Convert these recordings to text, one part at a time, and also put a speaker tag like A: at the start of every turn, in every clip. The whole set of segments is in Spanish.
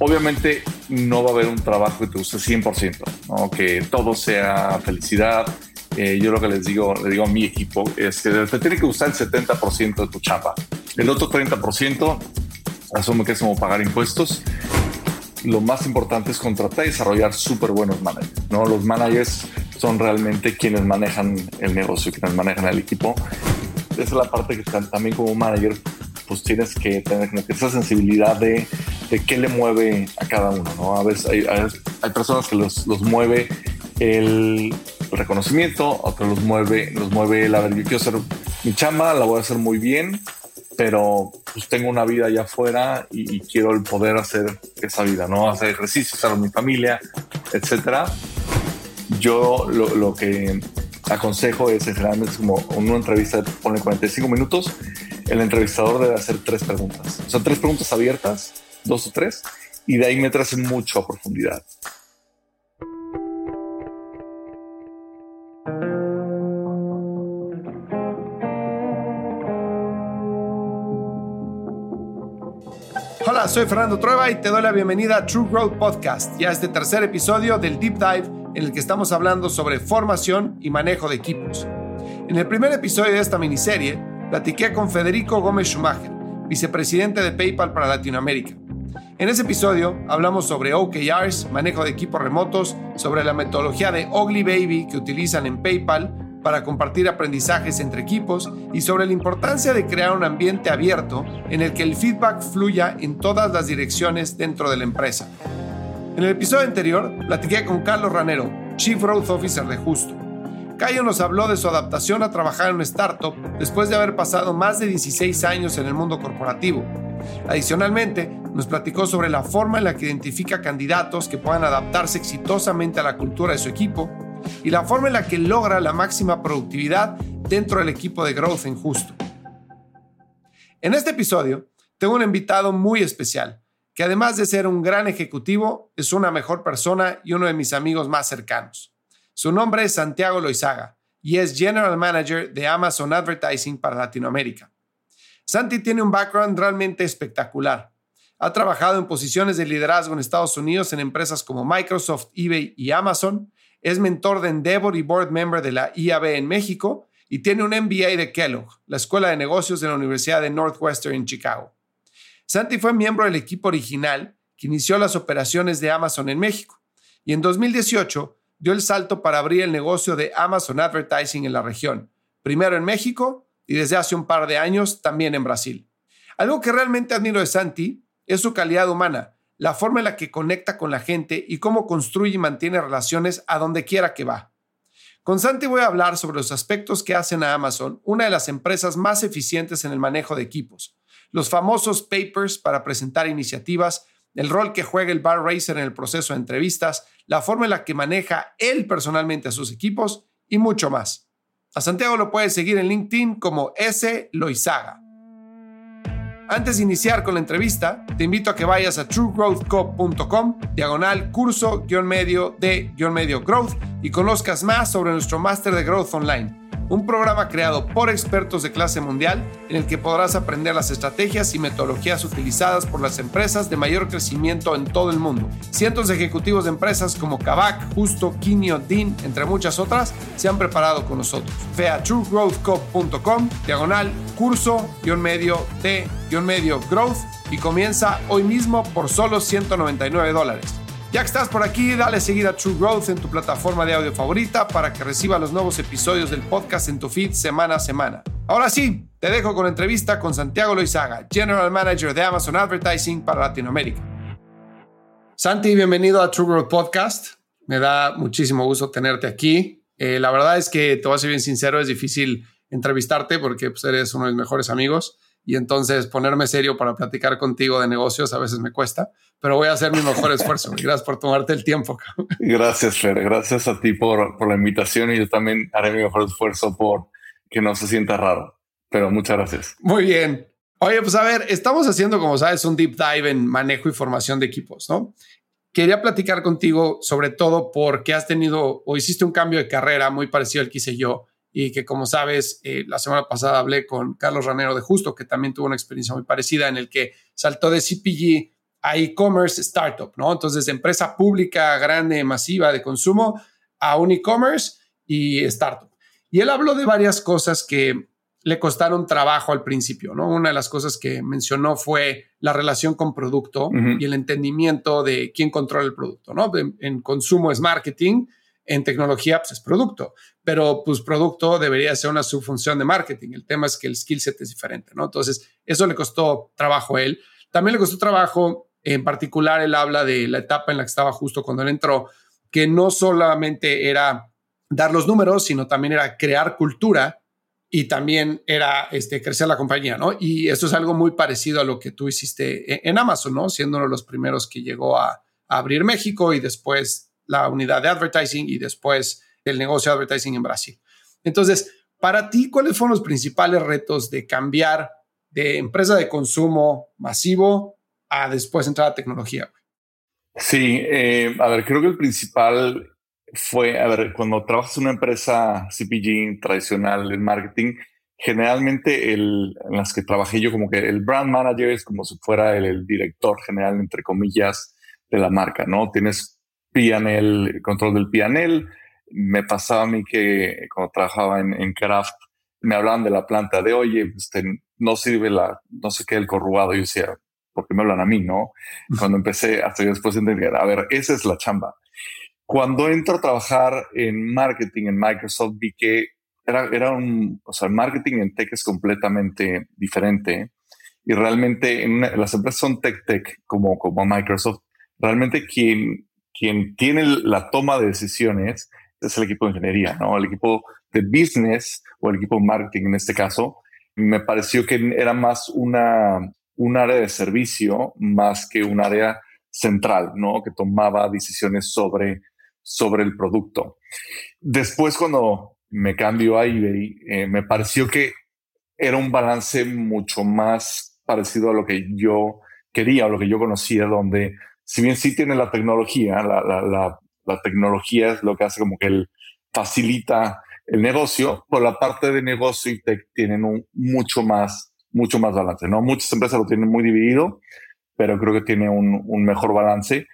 A: obviamente no va a haber un trabajo que te guste 100%, ¿no? que todo sea felicidad. Eh, yo lo que les digo, le digo a mi equipo es que te tiene que gustar el 70% de tu chamba. El otro 30% asume que es como pagar impuestos. Lo más importante es contratar y desarrollar súper buenos managers. ¿no? Los managers son realmente quienes manejan el negocio, quienes manejan el equipo. Esa es la parte que también como manager pues tienes que tener esa sensibilidad de, de, qué le mueve a cada uno, ¿no? A veces hay, hay, personas que los, los, mueve el reconocimiento, otros los mueve, los mueve el, a ver, yo quiero hacer mi chamba, la voy a hacer muy bien, pero pues tengo una vida allá afuera y, quiero el poder hacer esa vida, ¿no? Hacer ejercicio, estar con mi familia, etcétera. Yo lo, lo que aconsejo es generalmente como una entrevista pone 45 minutos el entrevistador debe hacer tres preguntas. O sea, tres preguntas abiertas, dos o tres, y de ahí meterse mucho a profundidad.
B: Hola, soy Fernando Trueba y te doy la bienvenida a True Growth Podcast y a este tercer episodio del Deep Dive en el que estamos hablando sobre formación y manejo de equipos. En el primer episodio de esta miniserie, platiqué con Federico Gómez Schumacher, vicepresidente de PayPal para Latinoamérica. En ese episodio hablamos sobre OKRs, manejo de equipos remotos, sobre la metodología de Ugly Baby que utilizan en PayPal para compartir aprendizajes entre equipos y sobre la importancia de crear un ambiente abierto en el que el feedback fluya en todas las direcciones dentro de la empresa. En el episodio anterior platiqué con Carlos Ranero, Chief Growth Officer de Justo. Cayo nos habló de su adaptación a trabajar en una startup después de haber pasado más de 16 años en el mundo corporativo. Adicionalmente, nos platicó sobre la forma en la que identifica candidatos que puedan adaptarse exitosamente a la cultura de su equipo y la forma en la que logra la máxima productividad dentro del equipo de Growth en Justo. En este episodio, tengo un invitado muy especial, que además de ser un gran ejecutivo, es una mejor persona y uno de mis amigos más cercanos. Su nombre es Santiago Loizaga y es General Manager de Amazon Advertising para Latinoamérica. Santi tiene un background realmente espectacular. Ha trabajado en posiciones de liderazgo en Estados Unidos en empresas como Microsoft, eBay y Amazon. Es mentor de Endeavor y board member de la IAB en México y tiene un MBA de Kellogg, la Escuela de Negocios de la Universidad de Northwestern en Chicago. Santi fue miembro del equipo original que inició las operaciones de Amazon en México y en 2018 dio el salto para abrir el negocio de Amazon Advertising en la región, primero en México y desde hace un par de años también en Brasil. Algo que realmente admiro de Santi es su calidad humana, la forma en la que conecta con la gente y cómo construye y mantiene relaciones a donde quiera que va. Con Santi voy a hablar sobre los aspectos que hacen a Amazon una de las empresas más eficientes en el manejo de equipos, los famosos papers para presentar iniciativas, el rol que juega el bar racer en el proceso de entrevistas, la forma en la que maneja él personalmente a sus equipos y mucho más. A Santiago lo puedes seguir en LinkedIn como S. Loizaga. Antes de iniciar con la entrevista, te invito a que vayas a truegrowthco.com, diagonal curso guion medio de guion medio growth y conozcas más sobre nuestro máster de growth online un programa creado por expertos de clase mundial en el que podrás aprender las estrategias y metodologías utilizadas por las empresas de mayor crecimiento en todo el mundo. Cientos de ejecutivos de empresas como Kavak, Justo, Kinio, Dean, entre muchas otras, se han preparado con nosotros. Ve a diagonal, curso, guion medio, T, guion medio, growth y comienza hoy mismo por solo 199 dólares. Ya que estás por aquí, dale seguir a True Growth en tu plataforma de audio favorita para que reciba los nuevos episodios del podcast en tu feed semana a semana. Ahora sí, te dejo con la entrevista con Santiago Loizaga, General Manager de Amazon Advertising para Latinoamérica. Santi, bienvenido a True Growth Podcast. Me da muchísimo gusto tenerte aquí. Eh, la verdad es que te voy a ser bien sincero, es difícil entrevistarte porque pues, eres uno de mis mejores amigos y entonces ponerme serio para platicar contigo de negocios a veces me cuesta, pero voy a hacer mi mejor esfuerzo. Gracias por tomarte el tiempo.
A: Gracias, Fer. Gracias a ti por, por la invitación y yo también haré mi mejor esfuerzo por que no se sienta raro, pero muchas gracias.
B: Muy bien. Oye, pues a ver, estamos haciendo, como sabes, un deep dive en manejo y formación de equipos, ¿no? Quería platicar contigo sobre todo porque has tenido o hiciste un cambio de carrera muy parecido al que hice yo y que como sabes, eh, la semana pasada hablé con Carlos Ranero de Justo, que también tuvo una experiencia muy parecida en el que saltó de CPG a e-commerce startup, ¿no? Entonces, empresa pública grande, masiva de consumo, a un e-commerce y startup. Y él habló de varias cosas que le costaron trabajo al principio, ¿no? Una de las cosas que mencionó fue la relación con producto y el entendimiento de quién controla el producto, ¿no? En, consumo es marketing, en tecnología pues es producto, pero pues producto debería ser una subfunción de marketing. El tema es que el skill set es diferente, ¿no? Entonces, eso le costó trabajo a él. También le costó trabajo, en particular, él habla de la etapa en la que estaba justo cuando él entró, que no solamente era dar los números, sino también era crear cultura y también era este, crecer la compañía, ¿no? Y eso es algo muy parecido a lo que tú hiciste e-, en, Amazon, ¿no? Siendo uno de los primeros que llegó a, abrir México y después la unidad de advertising y después el negocio de advertising en Brasil. Entonces, para ti, ¿cuáles fueron los principales retos de cambiar de empresa de consumo masivo a después entrar a tecnología?
A: Sí, eh, a ver, creo que el principal fue, a ver, cuando trabajas en una empresa CPG tradicional en marketing, generalmente el, en las que trabajé yo como que el brand manager es como si fuera el, director general, entre comillas, de la marca, ¿no? Tienes PNL, control del PNL. Me pasaba a mí que cuando trabajaba en, en Kraft, me hablaban de la planta de, oye, este, no sirve la, no sé qué, el corrugado. Yo decía, ¿por qué me hablan a mí, no? Cuando empecé, hasta después entender, a ver, esa es la chamba. Cuando entro a trabajar en marketing en Microsoft, vi que era, era un, o sea, el marketing en tech es completamente diferente. Y realmente en las empresas son tech tech como, como Microsoft. Realmente quien, quien tiene la toma de decisiones es el equipo de ingeniería, ¿no? El equipo de business o el equipo de marketing en este caso. Me pareció que era más una, un área de servicio más que un área central, ¿no? Que tomaba decisiones sobre sobre el producto. Después, cuando me cambio a eBay, eh, me pareció que era un balance mucho más parecido a lo que yo quería, o lo que yo conocía, donde si bien sí tiene la tecnología, la, la, la, tecnología es lo que hace como que él facilita el negocio, por la parte de negocio y tech tienen un mucho más, mucho más balance, ¿no? Muchas empresas lo tienen muy dividido, pero creo que tiene un, un mejor balance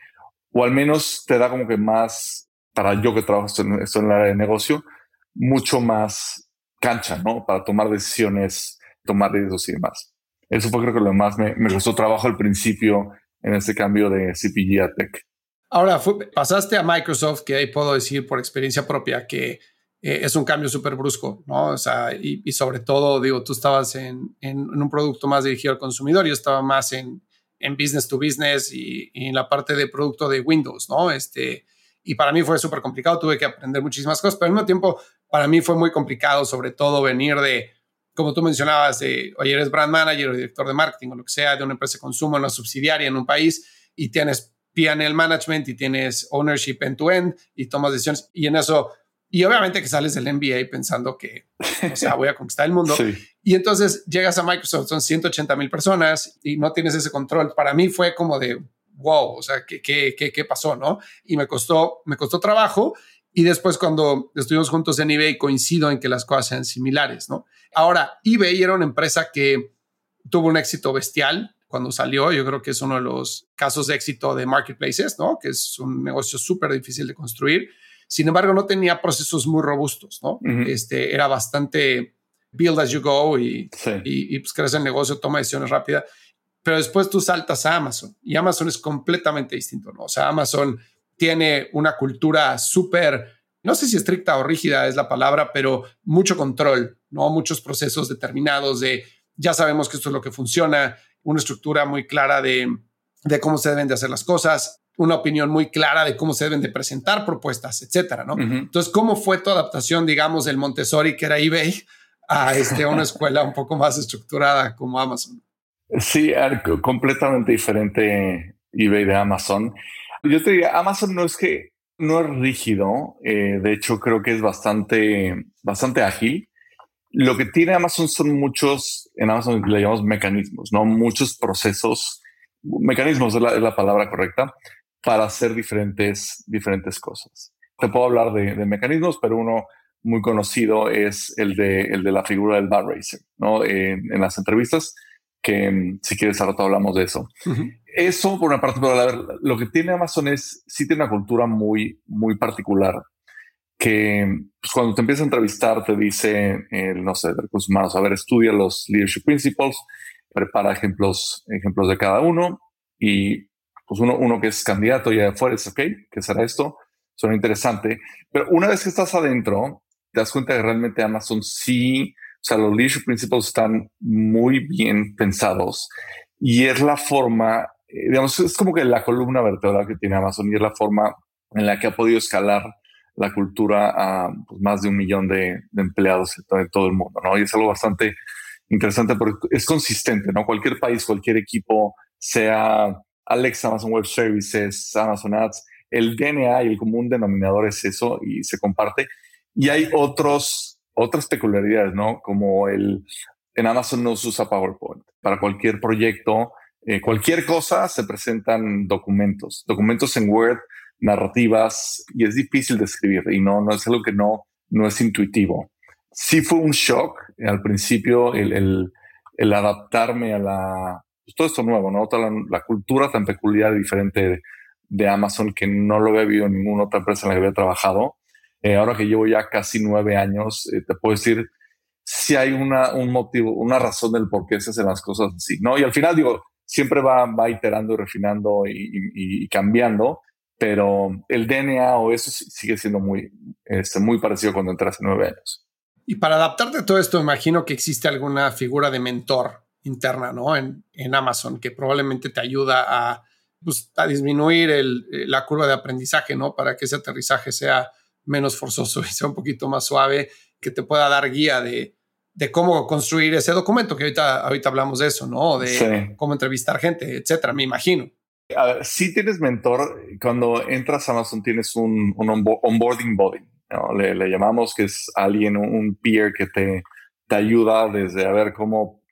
A: o al menos te da como que más, para yo que trabajo en, esto en el área de negocio, mucho más cancha, ¿no? Para tomar decisiones, tomar riesgos y demás. Eso fue creo que lo más me, me costó trabajo al principio en este cambio de CPG a Tech.
B: Ahora, pasaste a Microsoft, que ahí puedo decir por experiencia propia que eh, es un cambio súper brusco, ¿no? O sea, y, y, sobre todo, digo, tú estabas en, en, un producto más dirigido al consumidor, yo estaba más en, en business to business y, en la parte de producto de Windows, ¿no? Este, y para mí fue súper complicado, tuve que aprender muchísimas cosas, pero al mismo tiempo para mí fue muy complicado, sobre todo venir de, como tú mencionabas, oye, eres brand manager o director de marketing o lo que sea, de una empresa de consumo, una subsidiaria en un país y tienes PNL management y tienes ownership end to end y tomas decisiones y en eso y obviamente que sales del MBA pensando que, o sea, voy a conquistar el mundo. Y entonces llegas a Microsoft, son 180 mil personas y no tienes ese control. Para mí fue como de, wow, o sea, ¿qué, qué, qué, qué pasó? ¿No? Y me costó, me costó trabajo. Y después cuando estuvimos juntos en eBay coincido en que las cosas sean similares, ¿no? Ahora, eBay era una empresa que tuvo un éxito bestial cuando salió. Yo creo que es uno de los casos de éxito de marketplaces, ¿no? Que es un negocio súper difícil de construir sin embargo, no tenía procesos muy robustos, ¿no? este, era bastante build as you go y, y, pues crees el negocio, toma decisiones rápidas. Pero después tú saltas a Amazon y Amazon es completamente distinto, ¿no? O sea, Amazon tiene una cultura súper, no sé si estricta o rígida es la palabra, pero mucho control, ¿no? Muchos procesos determinados de ya sabemos que esto es lo que funciona, una estructura muy clara de, de cómo se deben de hacer las cosas una opinión muy clara de cómo se deben de presentar propuestas, etcétera, ¿no? Entonces, ¿cómo fue tu adaptación, digamos, del Montessori, que era eBay, a este, una escuela un poco más estructurada como Amazon?
A: Sí, completamente diferente eBay de Amazon. Yo te diría, Amazon no es que no es rígido, eh, de hecho creo que es bastante, bastante ágil. Lo que tiene Amazon son muchos, en Amazon le llamamos mecanismos, ¿no? Muchos procesos, mecanismos es la, palabra correcta, para hacer diferentes, diferentes cosas. Te puedo hablar de, mecanismos, pero uno muy conocido es el de, el de la figura del bar racer, ¿no? en las entrevistas, que si quieres rato hablamos de eso. Eso por una parte, pero a ver, lo que tiene Amazon es, sí tiene una cultura muy, muy particular que pues, cuando te empieza a entrevistar te dice, no sé, de recursos humanos, a ver, estudia los leadership principles, prepara ejemplos, ejemplos de cada uno y pues uno, uno que es candidato ya afuera es, ok, ¿qué será esto? Suena interesante, pero una vez que estás adentro, te das cuenta que realmente Amazon sí, o sea, los leadership principles están muy bien pensados y es la forma, eh, digamos, es como que la columna vertebral que tiene Amazon y es la forma en la que ha podido escalar la cultura a pues, más de un millón de, empleados en todo, el mundo, ¿no? Y es algo bastante interesante porque es consistente, ¿no? Cualquier país, cualquier equipo, sea Alexa, Amazon Web Services, Amazon Ads, el DNA y el común denominador es eso y se comparte. Y hay otros, otras peculiaridades, ¿no? Como el, en Amazon no se usa PowerPoint. Para cualquier proyecto, eh, cualquier cosa se presentan documentos, documentos en Word narrativas y es difícil de escribir y no, no es algo que no, no es intuitivo. Sí fue un shock al principio el, el, el adaptarme a la, pues, todo esto nuevo, ¿no? Toda la, cultura tan peculiar y diferente de, Amazon que no lo había vivido en ninguna otra empresa en la que había trabajado. Eh, ahora que llevo ya casi nueve años, eh, te puedo decir si hay una, un motivo, una razón del por qué se hacen las cosas así, ¿no? Y al final digo, siempre va, iterando y refinando y, y cambiando, pero el DNA o eso sigue siendo muy, este, muy parecido cuando entras en nueve años.
B: Y para adaptarte a todo esto, imagino que existe alguna figura de mentor interna, ¿no? En, Amazon, que probablemente te ayuda a, pues, disminuir el, la curva de aprendizaje, ¿no? Para que ese aterrizaje sea menos forzoso y sea un poquito más suave, que te pueda dar guía de, de cómo construir ese documento, que ahorita, ahorita hablamos de eso, ¿no? De cómo entrevistar gente, etcétera, me imagino.
A: Si tienes mentor, cuando entras a Amazon tienes un, onboarding body, le, llamamos que es alguien, un peer que te, te ayuda desde a ver cómo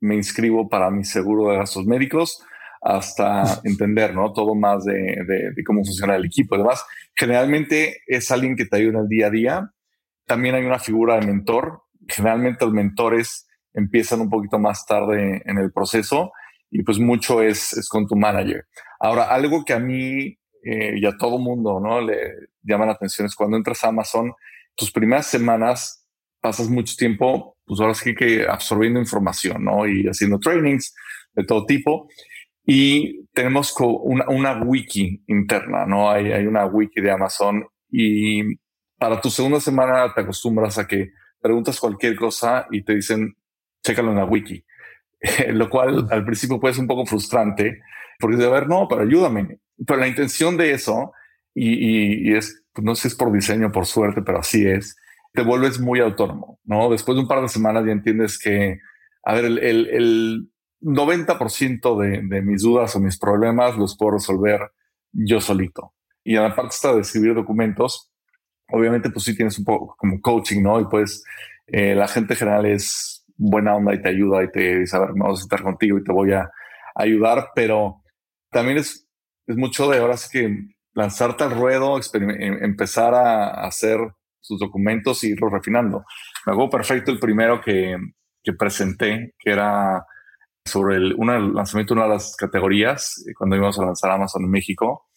A: me inscribo para mi seguro de gastos médicos hasta entender, ¿no? Todo más de, de, cómo funciona el equipo. Además, generalmente es alguien que te ayuda en el día a día. También hay una figura de mentor. Generalmente los mentores empiezan un poquito más tarde en el proceso y pues mucho es, es con tu manager. Ahora, algo que a mí eh, y a todo mundo ¿no? le llama la atención es cuando entras a Amazon, tus primeras semanas pasas mucho tiempo, pues ahora sí que absorbiendo información, ¿no? Y haciendo trainings de todo tipo. Y tenemos una, una wiki interna, ¿no? Hay, hay una wiki de Amazon y para tu segunda semana te acostumbras a que preguntas cualquier cosa y te dicen, chécalo en la wiki. lo cual al principio puede ser un poco frustrante, porque de ver, no, pero ayúdame. Pero la intención de eso, y, es, pues, no sé si es por diseño, por suerte, pero así es, te vuelves muy autónomo, ¿no? Después de un par de semanas ya entiendes que, a ver, el, el, 90% de, de mis dudas o mis problemas los puedo resolver yo solito. Y aparte está de escribir documentos, obviamente pues sí tienes un poco como coaching, ¿no? Y pues eh, la gente general es buena onda y te ayuda y te dice, a ver, vamos a estar contigo y te voy a ayudar, pero también es, es mucho de ahora sí que lanzarte al ruedo, em, empezar a hacer sus documentos y irlos refinando. Me acuerdo perfecto el primero que, que presenté, que era sobre el, el lanzamiento de una de las categorías eh, cuando íbamos a lanzar Amazon en México.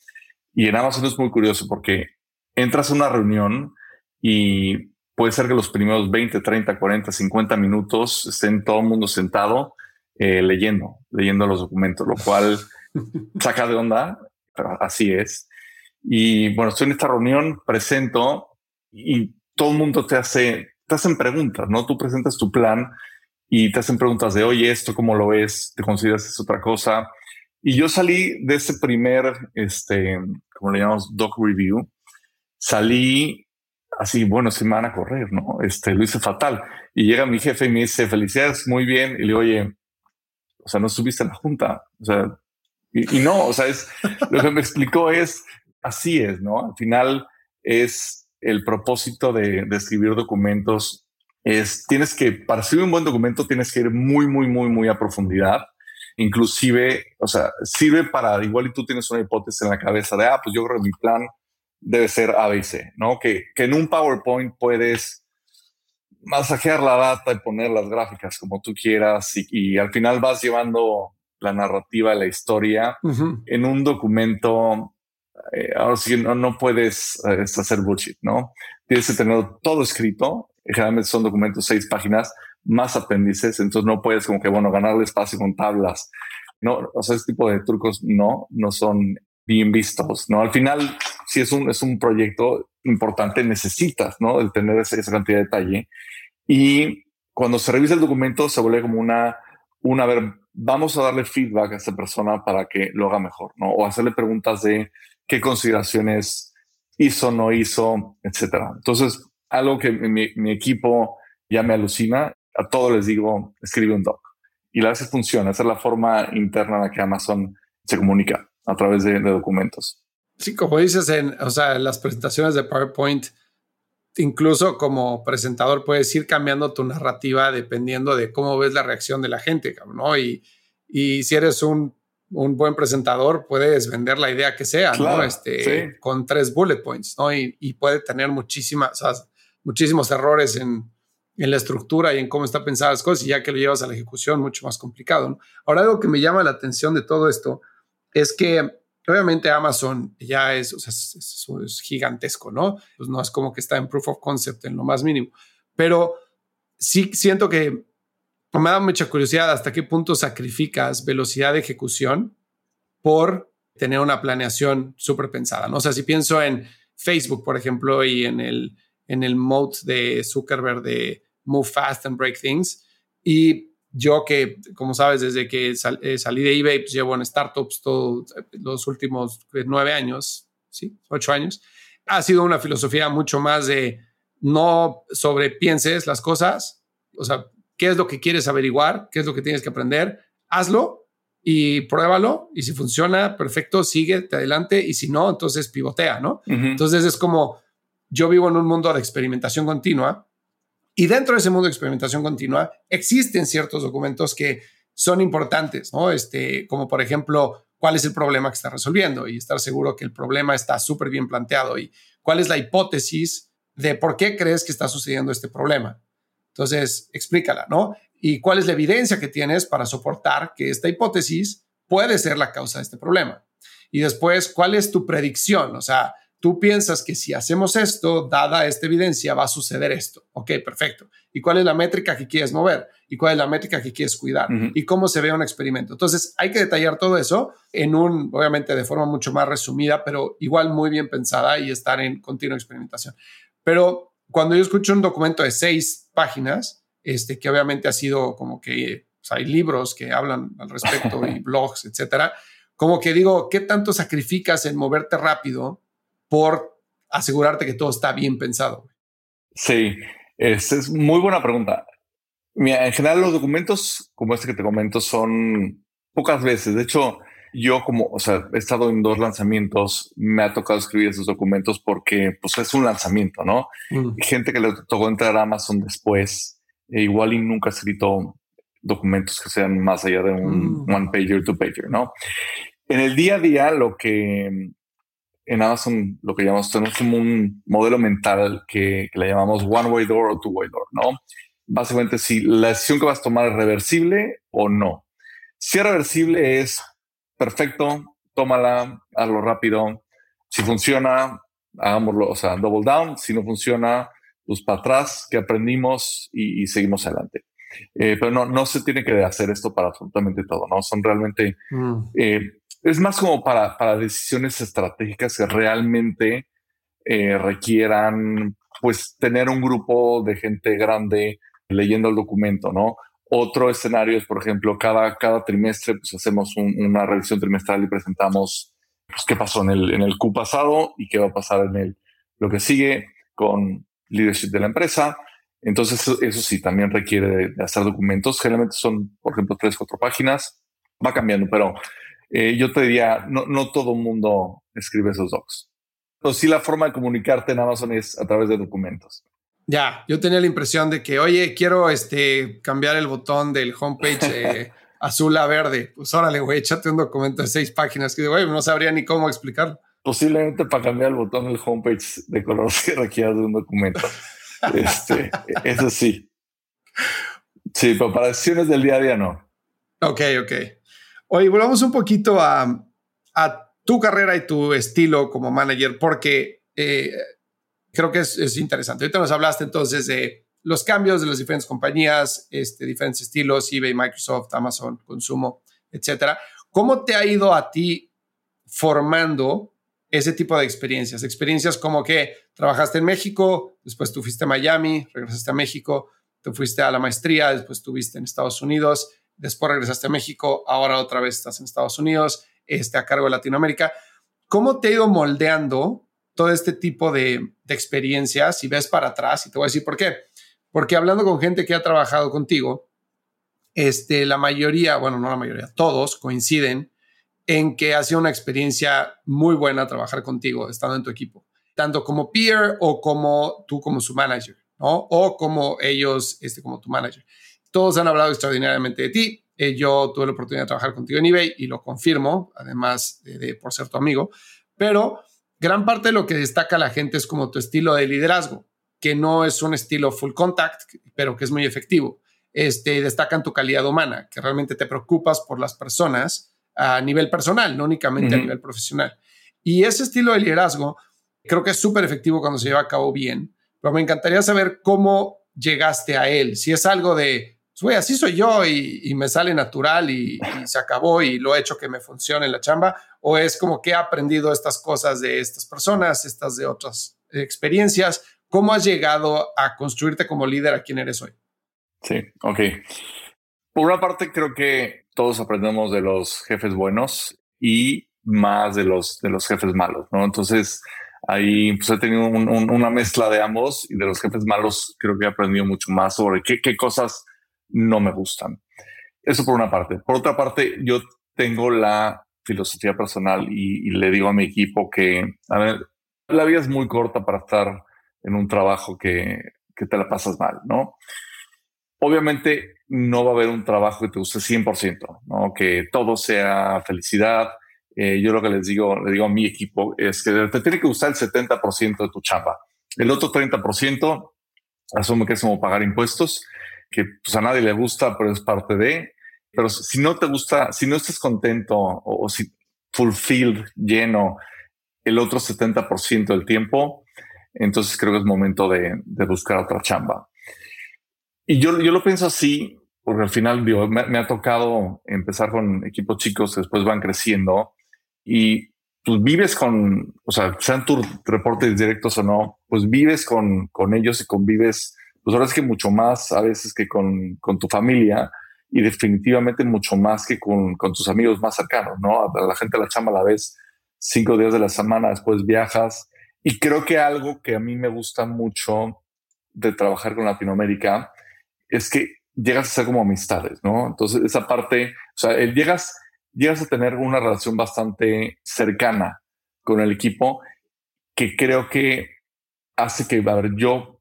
A: Y en Amazon es muy curioso porque entras a una reunión y puede ser que los primeros 20, 30, 40, 50 minutos estén todo el mundo sentado eh, leyendo, leyendo los documentos, lo cual saca de onda, pero así es. Y bueno, estoy en esta reunión, presento y todo el mundo te hace, te hacen preguntas, ¿no? Tú presentas tu plan y te hacen preguntas de, oye, esto, ¿cómo lo ves? ¿Te consideras es otra cosa? Y yo salí de ese primer, este, como le llamamos, doc review, salí así, bueno, se me van a correr, ¿no? Este, lo hice fatal. Y llega mi jefe y me dice, felicidades, muy bien. Y le digo, oye, o sea, no estuviste en la junta. O sea, y, no, o sea, es, lo que me explicó es, así es, ¿no? Al final es el propósito de, escribir documentos. Es, tienes que, para escribir un buen documento, tienes que ir muy, muy, muy, muy a profundidad. Inclusive, o sea, sirve para, igual y tú tienes una hipótesis en la cabeza de, ah, pues yo creo que mi plan debe ser ABC, ¿no? Que, que en un PowerPoint puedes masajear la data y poner las gráficas como tú quieras y, al final vas llevando la narrativa, la historia en un documento. Eh, ahora sí, no, no puedes eh, hacer bullshit, ¿no? Tienes que tener todo escrito. Generalmente son documentos seis páginas más apéndices, entonces no puedes como que, bueno, ganarle espacio con tablas. No, o sea, este tipo de trucos no, no son bien vistos, ¿no? Al final, si es un, es un proyecto importante, necesitas, ¿no? El tener esa, esa cantidad de detalle. Y cuando se revisa el documento, se vuelve como una, una, a ver, vamos a darle feedback a esta persona para que lo haga mejor, ¿no? O hacerle preguntas de qué consideraciones hizo, no hizo, etcétera. Entonces, algo que mi, mi equipo ya me alucina, a todos les digo, escribe un doc. Y la veces funciona. Esa es la forma interna en la que Amazon se comunica a través de, documentos.
B: Sí, como dices, en o sea, las presentaciones de PowerPoint, incluso como presentador puedes ir cambiando tu narrativa dependiendo de cómo ves la reacción de la gente, ¿no? Y, y si eres un, un, buen presentador, puedes vender la idea que sea, ¿no? Este, Con tres bullet points, ¿no? Y, y puede tener muchísimas, o sea, muchísimos errores en, en la estructura y en cómo está pensadas las cosas, y ya que lo llevas a la ejecución, mucho más complicado. ¿no? Ahora, algo que me llama la atención de todo esto es que obviamente Amazon ya es, o sea, es, gigantesco, ¿no? Pues no es como que está en proof of concept en lo más mínimo, pero sí siento que me da mucha curiosidad hasta qué punto sacrificas velocidad de ejecución por tener una planeación súper pensada, ¿no? O sea, si pienso en Facebook, por ejemplo, y en el, en el mode de Zuckerberg de Move Fast and Break Things, y yo que, como sabes, desde que eh, salí de eBay, pues llevo en startups todos los últimos eh, nueve años, sí, ocho años, ha sido una filosofía mucho más de no sobrepienses las cosas, o sea, qué es lo que quieres averiguar, qué es lo que tienes que aprender, hazlo y pruébalo y si funciona, perfecto, sigue adelante y si no, entonces pivotea, ¿no? Entonces es como yo vivo en un mundo de experimentación continua y dentro de ese mundo de experimentación continua existen ciertos documentos que son importantes, ¿no? Este, como por ejemplo, cuál es el problema que está resolviendo y estar seguro que el problema está súper bien planteado y cuál es la hipótesis de por qué crees que está sucediendo este problema. Entonces, explícala, ¿no? Y cuál es la evidencia que tienes para soportar que esta hipótesis puede ser la causa de este problema. Y después, ¿cuál es tu predicción? O sea, tú piensas que si hacemos esto, dada esta evidencia, va a suceder esto. Ok, perfecto. ¿Y cuál es la métrica que quieres mover? ¿Y cuál es la métrica que quieres cuidar? ¿Y cómo se ve un experimento? Entonces, hay que detallar todo eso en un, obviamente, de forma mucho más resumida, pero igual muy bien pensada y estar en continua experimentación. Pero cuando yo escucho un documento de seis páginas, este, que obviamente ha sido como que hay libros que hablan al respecto y blogs, etcétera, como que digo, ¿qué tanto sacrificas en moverte rápido por asegurarte que todo está bien pensado?
A: Sí, es, muy buena pregunta. en general los documentos como este que te comento son pocas veces. De hecho, yo como, o sea, he estado en dos lanzamientos, me ha tocado escribir esos documentos porque pues es un lanzamiento, ¿no? Mm. Gente que le tocó entrar a Amazon después, e igual y nunca ha escrito documentos que sean más allá de un mm. one pager, two pager, ¿no? En el día a día, lo que en Amazon lo que llamamos, tenemos como un modelo mental que, le llamamos one way door o two way door, ¿no? Básicamente si la decisión que vas a tomar es reversible o no. Si es reversible es perfecto, tómala, hazlo rápido. Si funciona, hagámoslo, o sea, double down. Si no funciona, pues para atrás, que aprendimos y, seguimos adelante. Eh, pero no, no se tiene que hacer esto para absolutamente todo, ¿no? Son realmente mm. eh, es más como para, para decisiones estratégicas que realmente eh, requieran pues tener un grupo de gente grande leyendo el documento, ¿no? Otro escenario es, por ejemplo, cada, cada trimestre pues hacemos una revisión trimestral y presentamos pues, qué pasó en el, en el Q pasado y qué va a pasar en el, lo que sigue con leadership de la empresa. Entonces, eso, sí, también requiere hacer documentos. Generalmente son, por ejemplo, tres, cuatro páginas. Va cambiando, pero eh, yo te diría, no, no todo el mundo escribe esos docs. Pero sí la forma de comunicarte en Amazon es a través de documentos.
B: Ya, yo tenía la impresión de que, oye, quiero este, cambiar el botón del homepage azul a verde. Pues órale, güey, échate un documento de seis páginas que, güey, no sabría ni cómo explicar.
A: Posiblemente para cambiar el botón del homepage de color que requiera de un documento. este, eso sí. Sí, pero para decisiones del día a día no.
B: Ok, ok. Oye, volvamos un poquito a, a tu carrera y tu estilo como manager, porque eh, creo que es, es, interesante. Ahorita nos hablaste entonces de los cambios de las diferentes compañías, este, diferentes estilos, eBay, Microsoft, Amazon, consumo, etcétera. ¿Cómo te ha ido a ti formando ese tipo de experiencias? Experiencias como que trabajaste en México, después tú fuiste a Miami, regresaste a México, te fuiste a la maestría, después estuviste en Estados Unidos, después regresaste a México, ahora otra vez estás en Estados Unidos, este, a cargo de Latinoamérica. ¿Cómo te ha ido moldeando todo este tipo de, experiencias si ves para atrás? Y te voy a decir por qué. Porque hablando con gente que ha trabajado contigo, este, la mayoría, bueno, no la mayoría, todos coinciden en que ha sido una experiencia muy buena trabajar contigo, estando en tu equipo, tanto como peer o como tú como su manager, ¿no? O como ellos, este, como tu manager. Todos han hablado extraordinariamente de ti. Eh, yo tuve la oportunidad de trabajar contigo en eBay y lo confirmo, además de, por ser tu amigo, pero gran parte de lo que destaca la gente es como tu estilo de liderazgo, que no es un estilo full contact, pero que es muy efectivo. Este, destacan tu calidad humana, que realmente te preocupas por las personas a nivel personal, no únicamente a nivel profesional. Y ese estilo de liderazgo creo que es súper efectivo cuando se lleva a cabo bien, pero me encantaría saber cómo llegaste a él, si es algo de, pues, así soy yo y, me sale natural y, se acabó y lo he hecho que me funcione la chamba, o es como que he aprendido estas cosas de estas personas, estas de otras experiencias, ¿cómo has llegado a construirte como líder a quien eres hoy?
A: Sí, ok. Por una parte, creo que todos aprendemos de los jefes buenos y más de los, de los jefes malos, ¿no? Entonces, ahí pues, he tenido una mezcla de ambos y de los jefes malos creo que he aprendido mucho más sobre qué cosas no me gustan. Eso por una parte. Por otra parte, yo tengo la filosofía personal y, le digo a mi equipo que, a ver, la vida es muy corta para estar en un trabajo que, que te la pasas mal, ¿no? Obviamente no va a haber un trabajo que te guste 100%, ¿no? que todo sea felicidad. Eh, yo lo que les digo, le digo a mi equipo es que te tiene que gustar el 70% de tu chamba. El otro 30% asume que es como pagar impuestos, que pues, a nadie le gusta, pero es parte de. Pero si no te gusta, si no estás contento o, si fulfilled, lleno, el otro 70% del tiempo, entonces creo que es momento de, de buscar otra chamba. Y yo, yo lo pienso así, porque al final me, ha tocado empezar con equipos chicos que después van creciendo y pues vives con, o sea, sean tus reportes directos o no, pues vives con, con ellos y convives, pues ahora es que mucho más a veces que con, con tu familia y definitivamente mucho más que con, con tus amigos más cercanos, ¿no? A la gente la chama a la vez cinco días de la semana, después viajas. Y creo que algo que a mí me gusta mucho de trabajar con Latinoamérica es que llegas a ser como amistades, ¿no? Entonces, esa parte, o sea, llegas, llegas a tener una relación bastante cercana con el equipo que creo que hace que, a ver, yo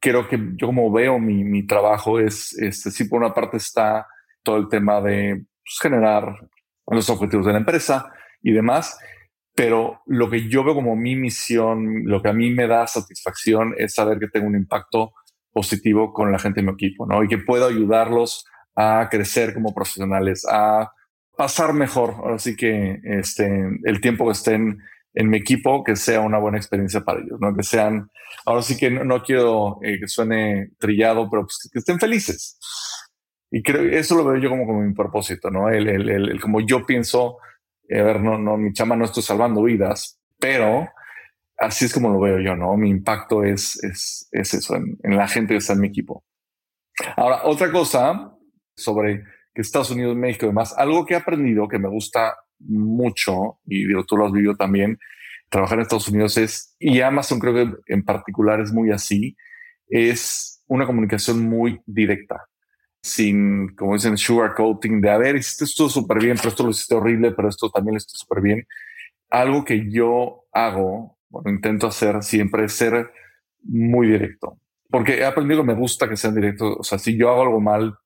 A: creo que yo como veo mi, mi trabajo es, este, sí, por una parte está todo el tema de pues, generar los objetivos de la empresa y demás, pero lo que yo veo como mi misión, lo que a mí me da satisfacción es saber que tengo un impacto positivo con la gente de mi equipo, ¿no? Y que puedo ayudarlos a crecer como profesionales, a pasar mejor. Así que este, el tiempo que estén en mi equipo, que sea una buena experiencia para ellos, ¿no? Que sean, ahora sí que no, quiero eh, que suene trillado, pero pues que estén felices. Y creo eso lo veo yo como, como mi propósito, ¿no? El, el, el, como yo pienso, eh, a ver, no, no, mi chama no estoy salvando vidas, pero así es como lo veo yo, ¿no? Mi impacto es, es, es eso, en, la gente que está en mi equipo. Ahora, otra cosa sobre que Estados Unidos, México y demás, algo que he aprendido que me gusta mucho, y digo, tú lo has vivido también, trabajar en Estados Unidos es, y Amazon creo que en particular es muy así, es una comunicación muy directa, sin, como dicen, sugarcoating, de a ver, hiciste esto súper bien, pero esto lo hiciste horrible, pero esto también lo hiciste súper bien. Algo que yo hago bueno, intento hacer siempre ser muy directo. Porque he aprendido que me gusta que sean directos. O sea, si yo hago algo mal,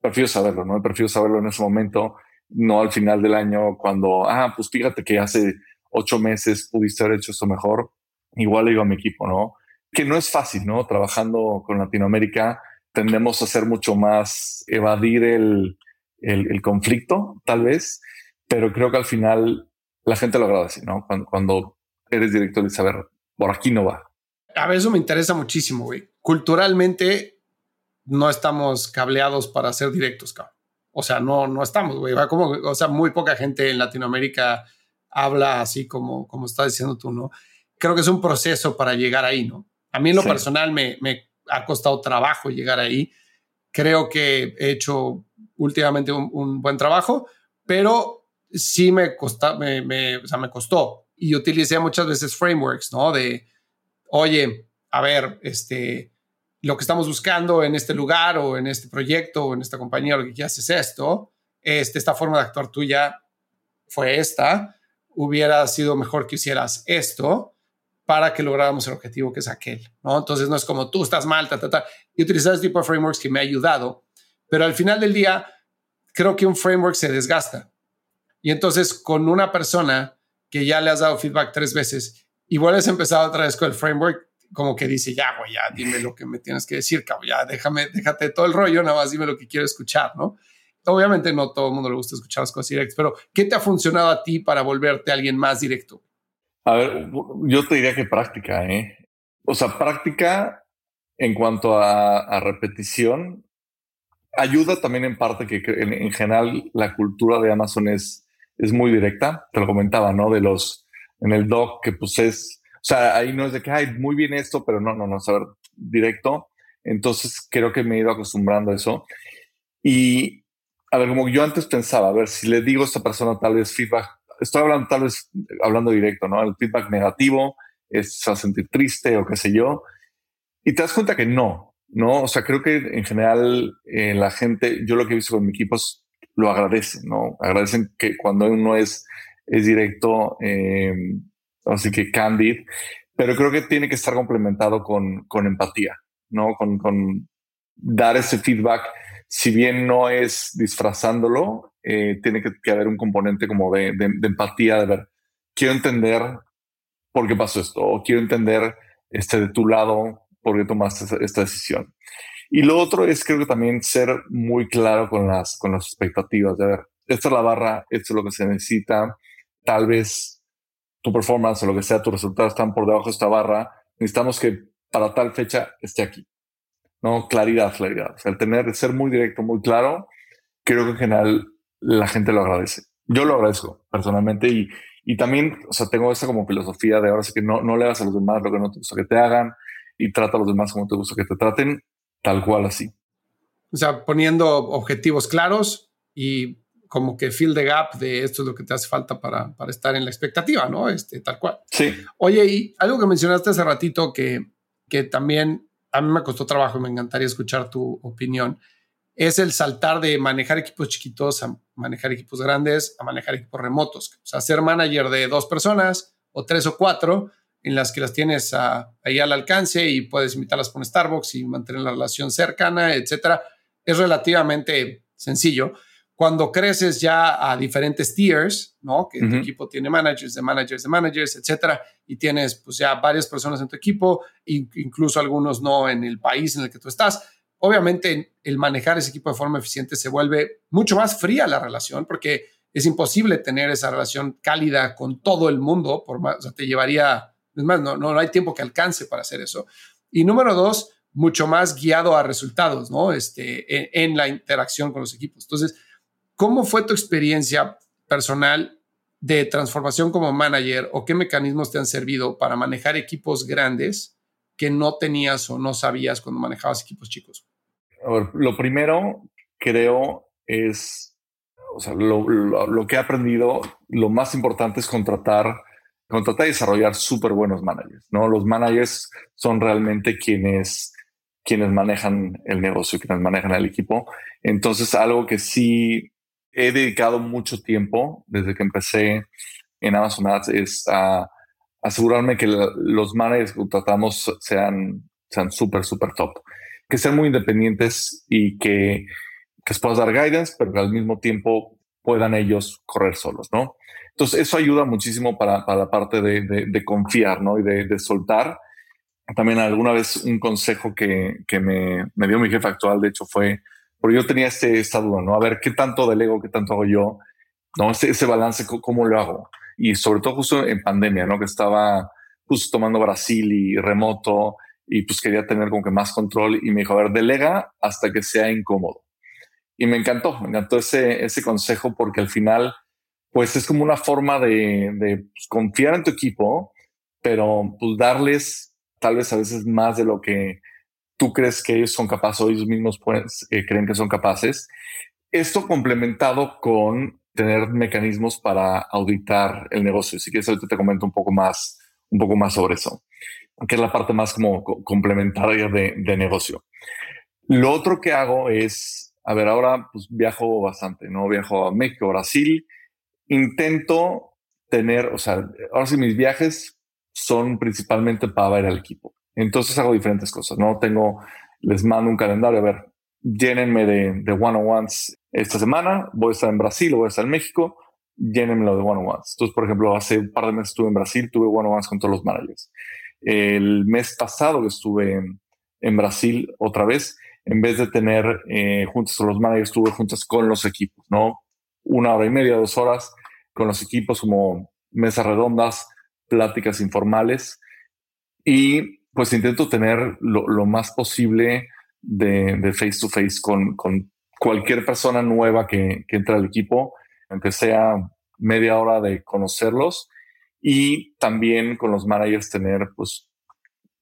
A: prefiero saberlo, ¿no? Prefiero saberlo en ese momento, no al final del año cuando, ah, pues fíjate que hace ocho meses pudiste haber hecho esto mejor. Igual le digo a mi equipo, ¿no? Que no es fácil, ¿no? Trabajando con Latinoamérica, tendemos a ser mucho más evadir el, el, conflicto, tal vez, pero creo que al final la gente lo agradece, ¿no? Cuando, eres director y saber, por aquí no va.
B: A ver, eso me interesa muchísimo, güey. Culturalmente no estamos cableados para ser directos, cabrón. O sea, no, no estamos, güey. Como, o sea, muy poca gente en Latinoamérica habla así como, como estás diciendo tú, ¿no? Creo que es un proceso para llegar ahí, ¿no? A mí en lo personal me, me, ha costado trabajo llegar ahí. Creo que he hecho últimamente un, buen trabajo, pero sí me, costa, me, me, o sea, me costó. Y utilicé muchas veces frameworks, ¿no? De, oye, a ver, este, lo que estamos buscando en este lugar o en este proyecto o en esta compañía, lo que quieras es esto, este, esta forma de actuar tuya fue esta, hubiera sido mejor que hicieras esto para que lográramos el objetivo que es aquel. Entonces no es como tú estás mal, ta, ta, ta. Y utilizar este tipo de frameworks que me ha ayudado, pero al final del día creo que un framework se desgasta. Y entonces con una persona que ya le has dado feedback tres veces y vuelves a empezar otra vez con el framework, como que dice, ya, güey, ya dime lo que me tienes que decir, cabrón, ya déjame, déjate todo el rollo, nada más dime lo que quiero escuchar, ¿no? Obviamente no todo el mundo le gusta escuchar las cosas directas, pero ¿qué te ha funcionado a ti para volverte alguien más directo?
A: A ver, yo te diría que práctica, ¿eh? O sea, práctica en cuanto a, repetición ayuda también en parte que en, general la cultura de Amazon es, es muy directa. Te lo comentaba, ¿no? De los, en el doc que pues es o sea, ahí no es de que, ay, muy bien esto, pero no, no, no, saber directo. Entonces creo que me he ido acostumbrando a eso. Y a ver, como yo antes pensaba, a ver, si le digo a esta persona tal vez feedback, estoy hablando tal vez hablando directo, ¿no? El feedback negativo, es, sentir triste o qué sé yo. Y te das cuenta que no, ¿no? O sea, creo que en general eh, la gente, yo lo que he visto con mi equipo es lo agradecen, ¿no? Agradecen que cuando uno es, es directo, eh, así que candid, pero creo que tiene que estar complementado con, con empatía, ¿no? Con, con, dar ese feedback, si bien no es disfrazándolo, eh, tiene que, haber un componente como de, de, empatía, de ver, quiero entender por qué pasó esto, o quiero entender este, de tu lado por qué tomaste esta decisión. Y lo otro es creo que también ser muy claro con las, con las expectativas, de ver, esta es la barra, esto es lo que se necesita, tal vez tu performance o lo que sea, tus resultados están por debajo de esta barra, necesitamos que para tal fecha esté aquí. ¿No? Claridad, claridad. O sea, el tener, ser muy directo, muy claro, creo que en general la gente lo agradece. Yo lo agradezco personalmente y, y también, o sea, tengo esa como filosofía de ahora sí que no, no le hagas a los demás lo que no te gusta que te hagan y trata a los demás como te gusta que te traten, tal cual así.
B: O sea, poniendo objetivos claros y como que fill the gap de esto es lo que te hace falta para, para estar en la expectativa, ¿no? Este, tal cual.
A: Sí.
B: Oye, y algo que mencionaste hace ratito que, que también a mí me costó trabajo y me encantaría escuchar tu opinión, es el saltar de manejar equipos chiquitos a manejar equipos grandes, a manejar equipos remotos. O sea, ser manager de dos personas o tres o cuatro en las que las tienes ahí al alcance y puedes invitarlas por un Starbucks y mantener la relación cercana, etcétera, es relativamente sencillo cuando creces ya a diferentes tiers, ¿no? Que tu equipo tiene managers, de managers, de managers, etcétera, y tienes pues ya varias personas en tu equipo, incluso algunos no en el país en el que tú estás. Obviamente, el manejar ese equipo de forma eficiente se vuelve mucho más fría la relación, porque es imposible tener esa relación cálida con todo el mundo, por más, o sea, te llevaría, es más, no, no, hay tiempo que alcance para hacer eso. Y número dos, mucho más guiado a resultados, ¿no? Este, en la interacción con los equipos. Entonces, ¿Cómo fue tu experiencia personal de transformación como manager o qué mecanismos te han servido para manejar equipos grandes que no tenías o no sabías cuando manejabas equipos chicos?
A: lo primero, creo, es, o sea, lo, que he aprendido, lo más importante es contratar, contratar y desarrollar súper buenos managers, ¿no? Los managers son realmente quienes, quienes manejan el negocio, quienes manejan el equipo. Entonces, algo que sí he dedicado mucho tiempo desde que empecé en Amazon Ads es a asegurarme que los managers que tratamos sean sean súper, súper top. Que sean muy independientes y que, que les puedas dar guidance, pero que al mismo tiempo puedan ellos correr solos, ¿no? Entonces, eso ayuda muchísimo para, para la parte de, de, confiar, ¿no? Y de, de, soltar. También alguna vez un consejo que, que me, me dio mi jefe actual, de hecho, fue Pero yo tenía este, esta duda, ¿no? A ver, ¿qué tanto delego, qué tanto hago yo? ¿No? Ese, ese balance, ¿cómo lo hago? Y sobre todo justo en pandemia, ¿no? Que estaba justo tomando Brasil y remoto y pues quería tener como que más control y me dijo, a ver, delega hasta que sea incómodo. Y me encantó, me encantó ese, ese consejo porque al final, pues es como una forma de, de pues, confiar en tu equipo, pero pues darles tal vez a veces más de lo que tú crees que ellos son capaces o ellos mismos pues, creen que son capaces. Esto complementado con tener mecanismos para auditar el negocio. Si quieres, ahorita te comento un poco más, un poco más sobre eso que es la parte más como complementaria de, negocio. Lo otro que hago es, a ver, ahora pues viajo bastante, ¿no? Viajo a México, Brasil. Intento tener, o sea, ahora sí mis viajes son principalmente para ver al equipo. Entonces hago diferentes cosas, ¿no? Tengo, les mando un calendario, a ver, llénenme de, de one-on-ones esta semana, voy a estar en Brasil voy a estar en México, llénenmelo de one-on-ones. Entonces, por ejemplo, hace un par de meses estuve en Brasil, tuve one-on-ones con todos los managers. El mes pasado que estuve en, Brasil otra vez, en vez de tener eh, juntas con los managers, estuve juntas con los equipos, ¿no? Una hora y media, dos horas con los equipos como mesas redondas, pláticas informales y pues intento tener lo, más posible de, face to face con, con cualquier persona nueva que, que entre al equipo, aunque sea media hora de conocerlos y también con los managers tener pues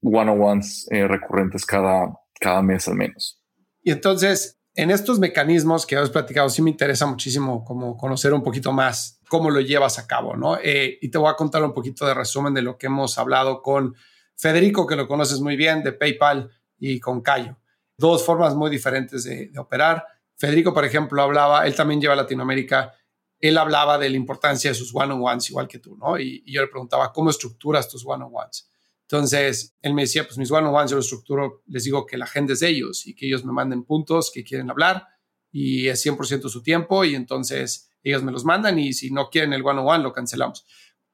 A: one-on-ones eh, recurrentes cada, cada mes al menos.
B: Y entonces, en estos mecanismos que has platicado, sí me interesa muchísimo como conocer un poquito más cómo lo llevas a cabo, ¿no? Eh, y te voy a contar un poquito de resumen de lo que hemos hablado con Federico, que lo conoces muy bien, de PayPal, y con Cayo. Dos formas muy diferentes de, operar. Federico, por ejemplo, hablaba, él también lleva Latinoamérica él hablaba de la importancia de sus one-on-ones igual que tú, ¿no? Y, yo le preguntaba, ¿cómo estructuras tus one-on-ones? Entonces, él me decía, pues mis one-on-ones yo los estructuro, les digo que la gente es de ellos y que ellos me manden puntos que quieren hablar y es 100% su tiempo y entonces ellos me los mandan y si no quieren el one-on-one lo cancelamos.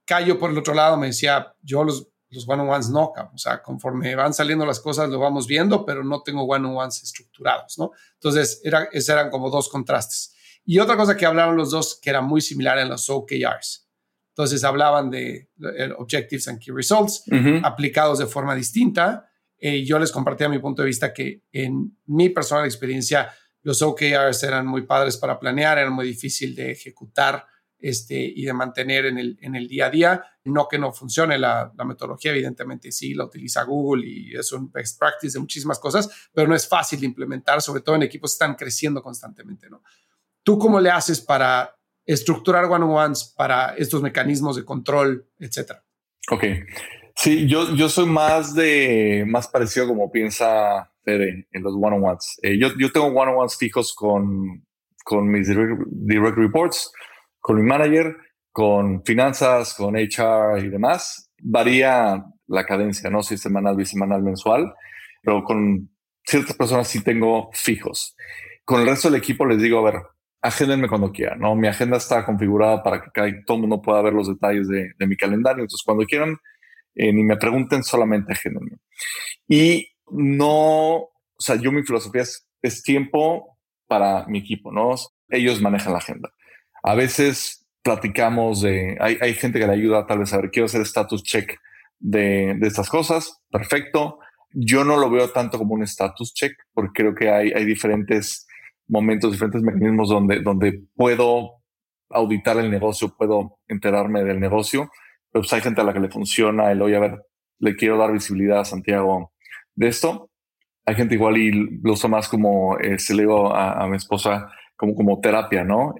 B: Cayo, por el otro lado, me decía, yo los, los one-on-ones no, o sea, conforme van saliendo las cosas lo vamos viendo, pero no tengo one-on-ones estructurados, ¿no? Entonces, era, esos eran como dos contrastes. Y otra cosa que hablaron los dos que era muy similar en los OKRs. Entonces hablaban de Objectives and Key Results aplicados de forma distinta. Eh, yo les compartía mi punto de vista que en mi personal experiencia los OKRs eran muy padres para planear, eran muy difícil de ejecutar este, y de mantener en el, en el día a día. No que no funcione la, la, metodología, evidentemente sí, la utiliza Google y es un best practice de muchísimas cosas, pero no es fácil de implementar, sobre todo en equipos que están creciendo constantemente. ¿no? ¿Tú cómo le haces para estructurar one-on-ones para estos mecanismos de control, etcétera?
A: Ok. Sí, yo, yo soy más de, más parecido como piensa Fede en los one-on-ones. Eh, yo, yo tengo one-on-ones fijos con, con mis direct, reports, con mi manager, con finanzas, con HR y demás. Varía la cadencia, no si es semanal, bisemanal, mensual, pero con ciertas personas sí tengo fijos. Con el resto del equipo les digo, a ver, agéndenme cuando quieran, ¿no? Mi agenda está configurada para que todo el mundo pueda ver los detalles de, mi calendario. Entonces, cuando quieran, eh, ni me pregunten, solamente agéndenme. Y no, o sea, yo mi filosofía es, es tiempo para mi equipo, ¿no? Ellos manejan la agenda. A veces platicamos de, hay, hay gente que le ayuda tal vez a ver, quiero hacer status check de, de estas cosas, perfecto. Yo no lo veo tanto como un status check, porque creo que hay, hay diferentes momentos, diferentes mecanismos donde, donde puedo auditar el negocio, puedo enterarme del negocio, pero pues hay gente a la que le funciona el, oye, a ver, le quiero dar visibilidad a Santiago de esto. Hay gente igual y lo usa más como, eh, se le digo a, mi esposa, como, como terapia, ¿no?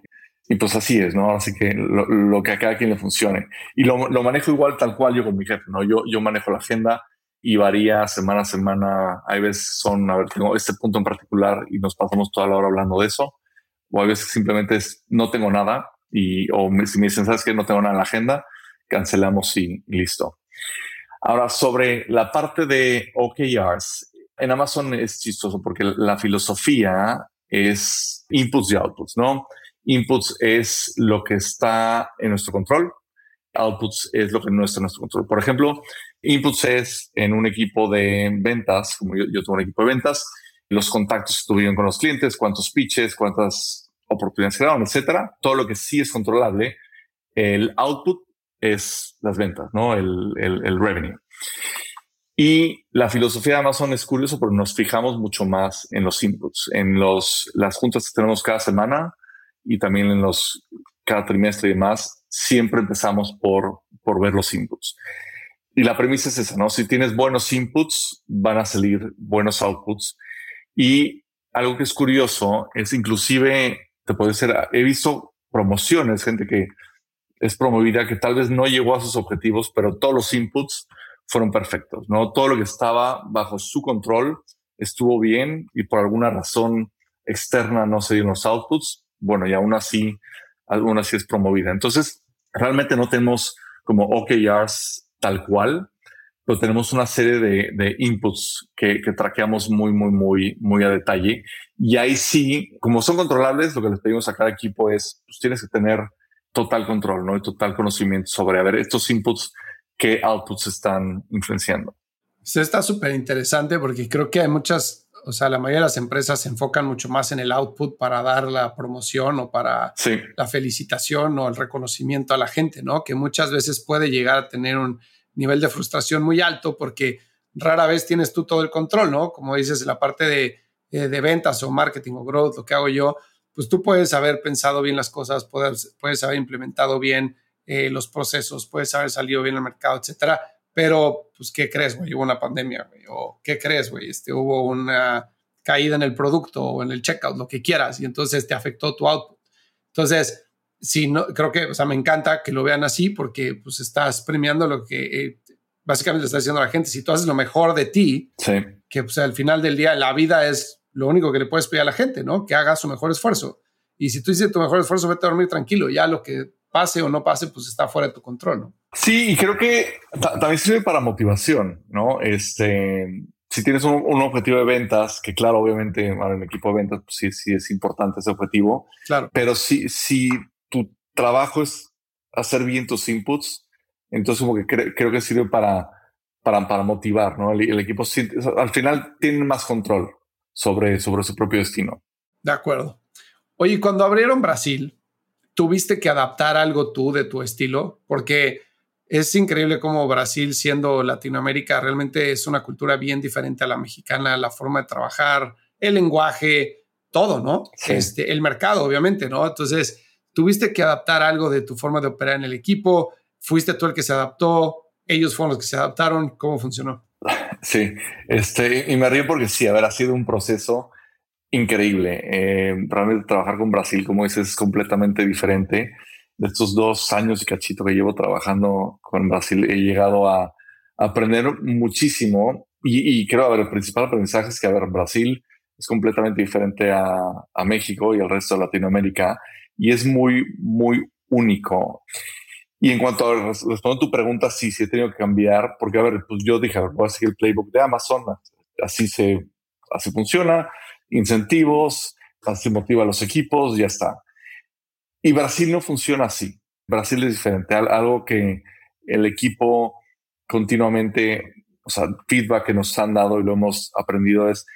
A: Y pues así es, ¿no? Así que lo, que a cada quien le funcione. Y lo, lo, manejo igual tal cual yo con mi jefe, ¿no? Yo, yo manejo la agenda, y varía semana a semana. Hay veces son, a ver, tengo este punto en particular y nos pasamos toda la hora hablando de eso. O a veces simplemente es, no tengo nada y, o si me dicen, sabes que no tengo nada en la agenda, cancelamos y, listo. Ahora, sobre la parte de OKRs, en Amazon es chistoso porque la filosofía es inputs y outputs, ¿no? Inputs es lo que está en nuestro control, outputs es lo que no está en nuestro control. Por ejemplo, inputs es en un equipo de ventas, como yo, tengo un equipo de ventas, los contactos que tuvieron con los clientes, cuántos pitches, cuántas oportunidades crearon, etcétera. Todo lo que sí es controlable. El output es las ventas, ¿no? El, el, el revenue. Y la filosofía de Amazon es curioso porque nos fijamos mucho más en los inputs, en los, las juntas que tenemos cada semana y también en los cada trimestre y demás. Siempre empezamos por, por ver los inputs. Y la premisa es esa, ¿no? Si tienes buenos inputs, van a salir buenos outputs. Y algo que es curioso es inclusive, te puede ser, he visto promociones, gente que es promovida, que tal vez no llegó a sus objetivos, pero todos los inputs fueron perfectos, ¿no? Todo lo que estaba bajo su control estuvo bien y por alguna razón externa no se dieron los outputs, bueno, y aún así, aún así es promovida. Entonces, realmente no tenemos como OKRs tal cual, pero tenemos una serie de, inputs que, que, traqueamos muy, muy, muy, muy a detalle. Y ahí sí, como son controlables, lo que les pedimos a cada equipo es, pues tienes que tener total control, ¿no? Y total conocimiento sobre, a ver, estos inputs qué outputs están influenciando.
B: Está súper interesante porque creo que hay muchas, o sea, la mayoría de las empresas se enfocan mucho más en el output para dar la promoción o para la felicitación o el reconocimiento a la gente, ¿no? Que muchas veces puede llegar a tener un nivel de frustración muy alto porque rara vez tienes tú todo el control, ¿no? Como dices, en la parte de, eh, de ventas o marketing o growth, lo que hago yo, pues tú puedes haber pensado bien las cosas, puedes, puedes haber implementado bien eh, los procesos, puedes haber salido bien al mercado, etcétera. Pero, pues, ¿qué crees, güey? Hubo una pandemia, güey. O, ¿qué crees, güey? Este, hubo una caída en el producto o en el checkout, lo que quieras, y entonces te afectó tu output. Entonces, sí, no, creo que, o sea, me encanta que lo vean así porque, pues, estás premiando lo que eh, básicamente le estás diciendo a la gente. Si tú haces lo mejor de ti, que, pues, al final del día, la vida es lo único que le puedes pedir a la gente, ¿no? Que haga su mejor esfuerzo. Y si tú hiciste tu mejor esfuerzo, vete a dormir tranquilo. Ya lo que pase o no pase, pues está fuera de tu control, ¿no?
A: Sí, y creo que también sirve para motivación, ¿no? Este, si tienes un, objetivo de ventas, que claro, obviamente en el equipo de ventas, pues sí, sí es importante ese objetivo.
B: Claro.
A: Pero si, si tu trabajo es hacer bien tus inputs, entonces como que creo que sirve para, para, para motivar, ¿no? El, equipo al final tiene más control sobre, sobre su propio destino.
B: De acuerdo. Oye, cuando abrieron Brasil, tuviste que adaptar algo tú de tu estilo, porque es increíble cómo Brasil, siendo Latinoamérica, realmente es una cultura bien diferente a la mexicana, la forma de trabajar, el lenguaje, todo, ¿no? Este, el mercado, obviamente, ¿no? Entonces, tuviste que adaptar algo de tu forma de operar en el equipo, fuiste tú el que se adaptó, ellos fueron los que se adaptaron, ¿cómo funcionó?
A: Sí, este, y me río porque sí, a ver, ha sido un proceso increíble. Eh, realmente trabajar con Brasil, como dices, es completamente diferente. De estos dos años y cachito que llevo trabajando con Brasil, he llegado a, aprender muchísimo y, creo, a ver, el principal aprendizaje es que, a ver, Brasil es completamente diferente a, a México y al resto de Latinoamérica y es muy, muy único. Y en cuanto a responder tu pregunta, sí, sí he tenido que cambiar, porque a ver, pues yo dije, a ver, voy a seguir el playbook de Amazon, así se, así funciona, incentivos, así motiva a los equipos, ya está. Y Brasil no funciona así. Brasil es diferente. Algo que el equipo continuamente, o sea, feedback que nos han dado y lo hemos aprendido es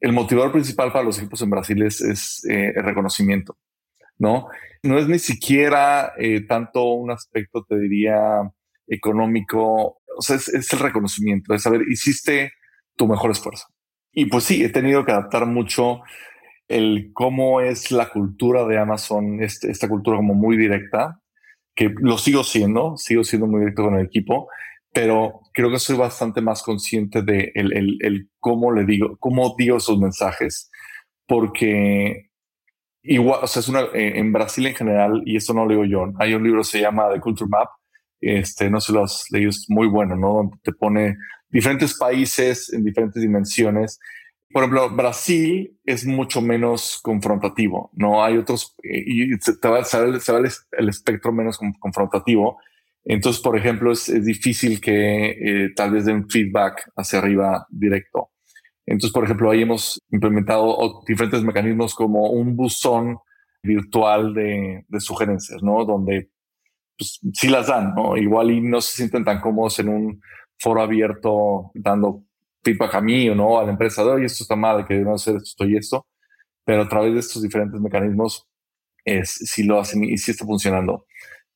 A: el motivador principal para los equipos en Brasil es, eh, el reconocimiento, ¿no? No es ni siquiera eh, tanto un aspecto, te diría, económico, o sea, es, es el reconocimiento, es saber, hiciste tu mejor esfuerzo. Y pues sí, he tenido que adaptar mucho el cómo es la cultura de Amazon, este, esta cultura como muy directa, que lo sigo siendo, sigo siendo muy directo con el equipo, pero creo que soy bastante más consciente de el, cómo le digo, cómo digo esos mensajes, porque igual, o sea, es una, en Brasil en general, y esto no lo digo yo, hay un libro que se llama The Culture Map, este, no se lo has leído, es muy bueno, ¿no? Donde te pone diferentes países en diferentes dimensiones. Por ejemplo, Brasil es mucho menos confrontativo, ¿no? Hay otros, eh, y se, va, se va el, espectro menos confrontativo. Entonces, por ejemplo, es, difícil que eh, tal vez den feedback hacia arriba directo. Entonces, por ejemplo, ahí hemos implementado diferentes mecanismos como un buzón virtual de, de sugerencias, ¿no? Donde pues, sí las dan, ¿no? Igual y no se sienten tan cómodos en un foro abierto dando feedback a mí o no, a la empresa oye, esto está mal, que no hacer esto y esto, pero a través de estos diferentes mecanismos es, sí lo hacen y sí está funcionando.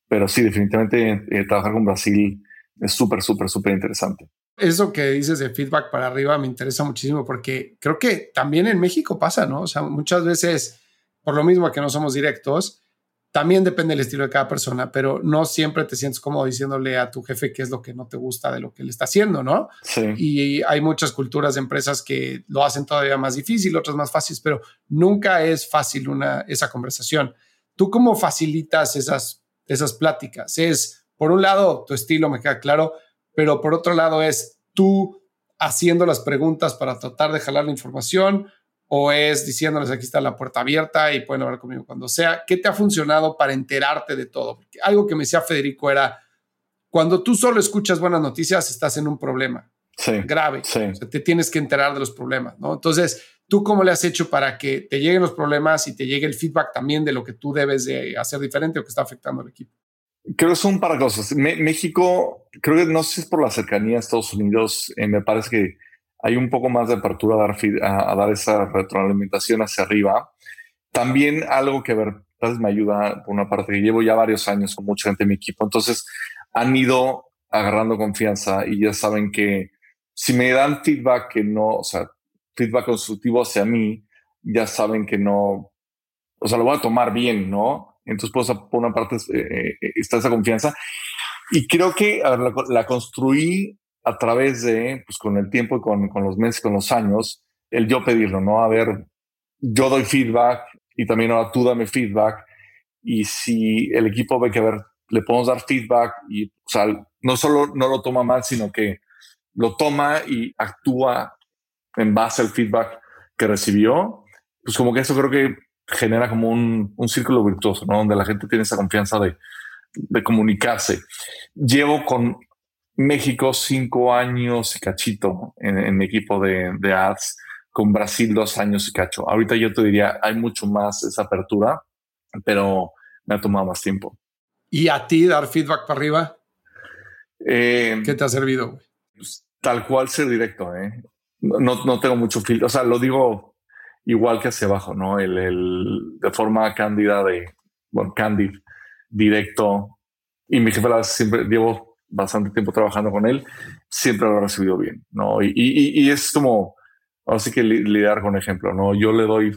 A: Pero sí, definitivamente eh, trabajar con Brasil es súper, súper, súper interesante.
B: Eso que dices de feedback para arriba me interesa muchísimo porque creo que también en México pasa, ¿no? O sea, muchas veces, por lo mismo que no somos directos, también depende del estilo de cada persona, pero no siempre te sientes cómodo diciéndole a tu jefe qué es lo que no te gusta de lo que él está haciendo, ¿no?
A: Sí.
B: Y hay muchas culturas de empresas que lo hacen todavía más difícil, otras más fáciles, pero nunca es fácil una, esa conversación. ¿Tú cómo facilitas esas, esas pláticas? Es, por un lado, tu estilo me queda claro, pero por otro lado es tú haciendo las preguntas para tratar de jalar la información o es diciéndoles aquí está la puerta abierta y pueden hablar conmigo cuando sea. ¿Qué te ha funcionado para enterarte de todo? Porque algo que me decía Federico era, cuando tú solo escuchas buenas noticias, estás en un problema grave. te tienes que enterar de los problemas, ¿no? Entonces, ¿tú cómo le has hecho para que te lleguen los problemas y te llegue el feedback también de lo que tú debes de hacer diferente o que está afectando al equipo?
A: Creo que son para cosas. México, creo que no sé si es por la cercanía a Estados Unidos, eh, me parece que hay un poco más de apertura a dar, a, dar esa retroalimentación hacia arriba. También algo que ver, me ayuda por una parte que llevo ya varios años con mucha gente en mi equipo, entonces han ido agarrando confianza y ya saben que si me dan feedback que no, o sea, feedback constructivo hacia mí, ya saben que no, o sea, lo voy a tomar bien, ¿no? Entonces, pues, por una parte eh, eh, está esa confianza. Y creo que la, construí a través de, pues con el tiempo y con, con los meses, con los años, el yo pedirlo, ¿no? A ver, yo doy feedback y también ahora tú dame feedback. Y si el equipo ve que, a ver, le podemos dar feedback y, o sea, no solo no lo toma mal, sino que lo toma y actúa en base al feedback que recibió, pues como que eso creo que genera como un, un círculo virtuoso, ¿no? Donde la gente tiene esa confianza de, de comunicarse. Llevo con México cinco años y cachito en, mi equipo de, de, ads, con Brasil dos años y cacho. Ahorita yo te diría, hay mucho más esa apertura, pero me ha tomado más tiempo.
B: ¿Y a ti dar feedback para arriba? Eh, ¿Qué te ha servido?
A: Pues, tal cual ser directo, ¿eh? No, no tengo mucho filtro, o sea, lo digo igual que hacia abajo, ¿no? El, el de forma cándida de, bueno, candid, directo. Y mi jefe siempre llevo bastante tiempo trabajando con él, siempre lo ha recibido bien, ¿no? Y, y, y es como, así que lidiar con ejemplo, ¿no? Yo le doy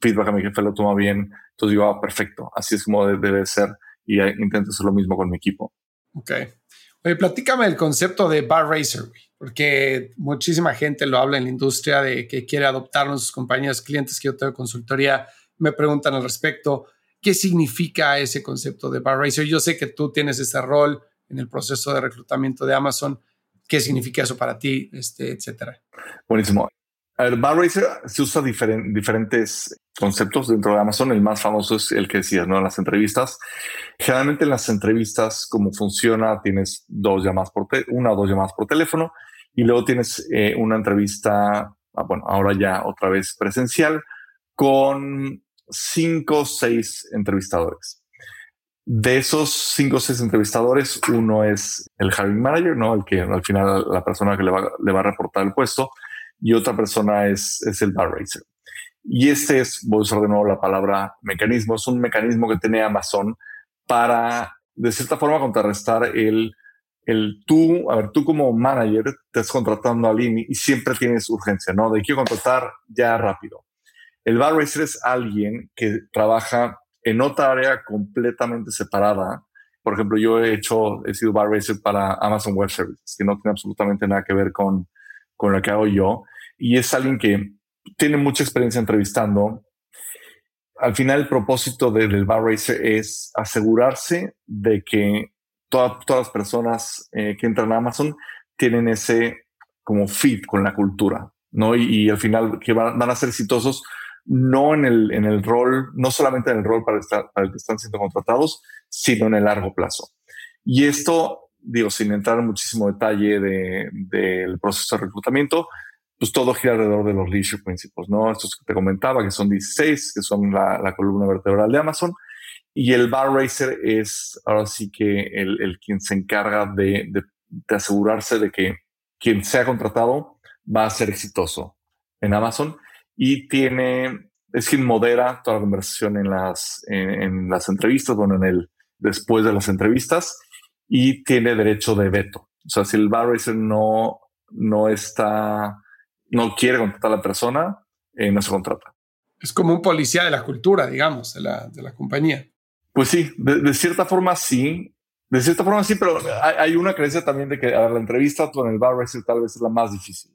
A: feedback a mi jefe, lo toma bien, entonces digo, ah, perfecto, así es como debe ser y intento hacer lo mismo con mi equipo.
B: Ok. Oye, platícame el concepto de Bar Racer, porque muchísima gente lo habla en la industria de que quiere adoptarlo en sus compañías, clientes que yo tengo consultoría, me preguntan al respecto. ¿Qué significa ese concepto de Bar Racer? Yo sé que tú tienes ese rol, en el proceso de reclutamiento de Amazon. ¿Qué significa eso para ti, este, etcétera?
A: Buenísimo. El Racer se usa diferentes conceptos dentro de Amazon. El más famoso es el que decías, ¿no? Las entrevistas. Generalmente en las entrevistas, como funciona, tienes dos llamadas por una o dos llamadas por teléfono y luego tienes eh, una entrevista, ah, bueno, ahora ya otra vez presencial con cinco o seis entrevistadores. De esos cinco o seis entrevistadores, uno es el hiring manager, ¿no? El que al final la persona que le va, le va a reportar el puesto, y otra persona es, es el bar racer. Y este es, voy a usar de nuevo la palabra mecanismo, es un mecanismo que tiene Amazon para, de cierta forma, contrarrestar el, el tú, a ver, tú como manager estás contratando a alguien y siempre tienes urgencia, ¿no? De quiero contratar ya rápido. El bar racer es alguien que trabaja en otra área completamente separada. Por ejemplo, yo he hecho, he sido bar racer para Amazon Web Services, que no tiene absolutamente nada que ver con, con lo que hago yo. Y es alguien que tiene mucha experiencia entrevistando. Al final, el propósito del bar racer es asegurarse de que todas las personas eh, que entran a Amazon tienen ese como fit con la cultura, ¿no? Y, al final que van, van, a ser exitosos no en el, en el rol, no solamente en el rol para, estar, para el que están siendo contratados, sino en el largo plazo. Y esto, digo, sin entrar en muchísimo detalle del de, proceso de reclutamiento, pues todo gira alrededor de los leadership principles, ¿no? Estos que te comentaba, que son 16, que son la, la columna vertebral de Amazon. Y el bar racer es ahora sí que el, el quien se encarga de, de, de asegurarse de que quien sea contratado va a ser exitoso en Amazon y tiene, es quien modera toda la conversación en las, en, las entrevistas, bueno, en el, después de las entrevistas y tiene derecho de veto. O sea, si el bar racer no, no está, no quiere contratar a la persona, eh, no se contrata.
B: Es como un policía de la cultura, digamos, de la, de la compañía.
A: Pues sí, de, cierta forma sí. De cierta forma sí, pero hay, una creencia también de que la entrevista con el bar racer tal vez es la más difícil.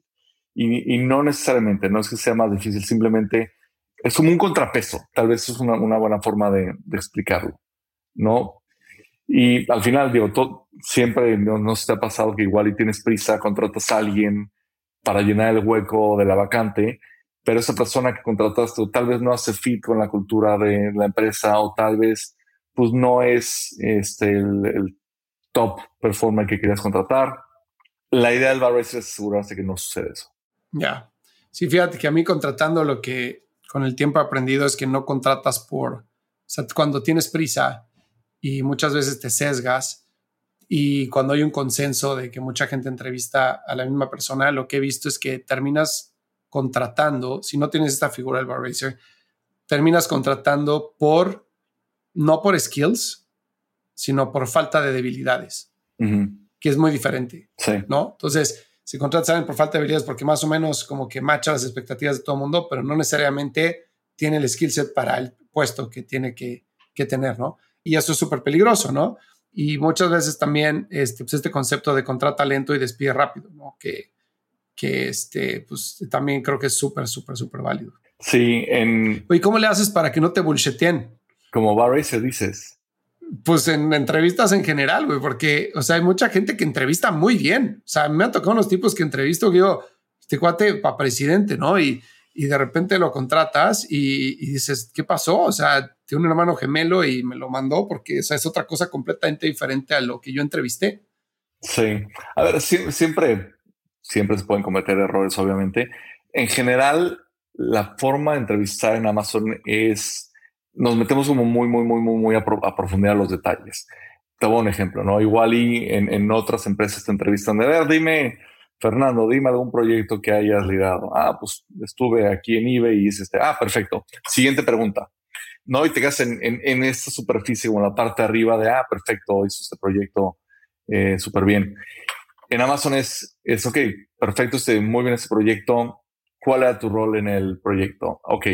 A: Y, no necesariamente, no es que sea más difícil, simplemente es como un contrapeso. Tal vez es una, buena forma de, explicarlo, ¿no? Y al final, digo, todo, siempre no, no se te ha pasado que igual y tienes prisa, contratas a alguien para llenar el hueco de la vacante, pero esa persona que contrataste tal vez no hace fit con la cultura de la empresa o tal vez pues no es este, el, top performer que querías contratar. La idea del bar es asegurarse que no sucede eso.
B: Ya. Sí, fíjate que a mí contratando lo que con el tiempo he aprendido es que no contratas por, o sea, cuando tienes prisa y muchas veces te sesgas y cuando hay un consenso de que mucha gente entrevista a la misma persona, lo que he visto es que terminas contratando, si no tienes esta figura del bar racer, terminas contratando por, no por skills, sino por falta de debilidades, que es muy diferente, ¿no? Entonces, si contratas a alguien por falta de habilidades, porque más o menos como que macha las expectativas de todo el mundo, pero no necesariamente tiene el skill set para el puesto que tiene que, que tener, ¿no? Y eso es súper peligroso, ¿no? Y muchas veces también este, pues este concepto de contrata lento y despide rápido, ¿no? Que, que este, pues también creo que es súper, súper, súper válido.
A: Sí, en...
B: ¿Y cómo le haces para que no te bullsheten?
A: Como Barry se dices.
B: Pues en entrevistas en general, güey, porque, o sea, hay mucha gente que entrevista muy bien. O sea, me han tocado unos tipos que entrevisto que digo, este cuate para presidente, ¿no? Y, y de repente lo contratas y, dices, ¿qué pasó? O sea, tiene un hermano gemelo y me lo mandó porque o es otra cosa completamente diferente a lo que yo entrevisté.
A: Sí, a ver, siempre siempre se pueden cometer errores, obviamente. En general, la forma de entrevistar en Amazon es, nos metemos como muy, muy, muy, muy, muy a, profundidad los detalles. Te voy a un ejemplo, ¿no? Igual y en, otras empresas te entrevistan de, ver, dime, Fernando, dime algún proyecto que hayas liderado. Ah, pues estuve aquí en eBay y dices, este, ah, perfecto. Siguiente pregunta. No, y te quedas en, en, esta superficie o en la parte arriba de, ah, perfecto, hizo este proyecto eh, súper bien en Amazon es, es, ok, perfecto, este, muy bien este proyecto. ¿Cuál era tu rol en el proyecto? Ok,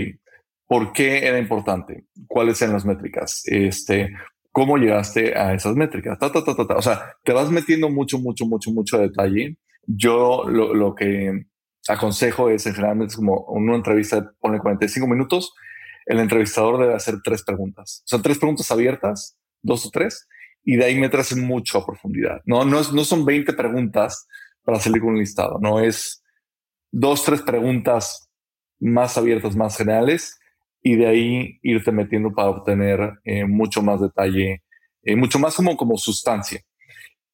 A: ¿por qué era importante? ¿Cuáles eran las métricas? Este, ¿Cómo llegaste a esas métricas? Ta, ta, ta, ta, O sea, te vas metiendo mucho, mucho, mucho, mucho detalle. Yo lo, lo que aconsejo es, generalmente, es como una entrevista pone 45 minutos. El entrevistador debe hacer tres preguntas. Sea, tres preguntas abiertas, dos o tres, y de ahí meterse mucho a profundidad. No, no, no son 20 preguntas para salir con un listado, no es dos, tres preguntas más abiertas, más generales, y de ahí irte metiendo para obtener eh, mucho más detalle, eh, mucho más como, como sustancia.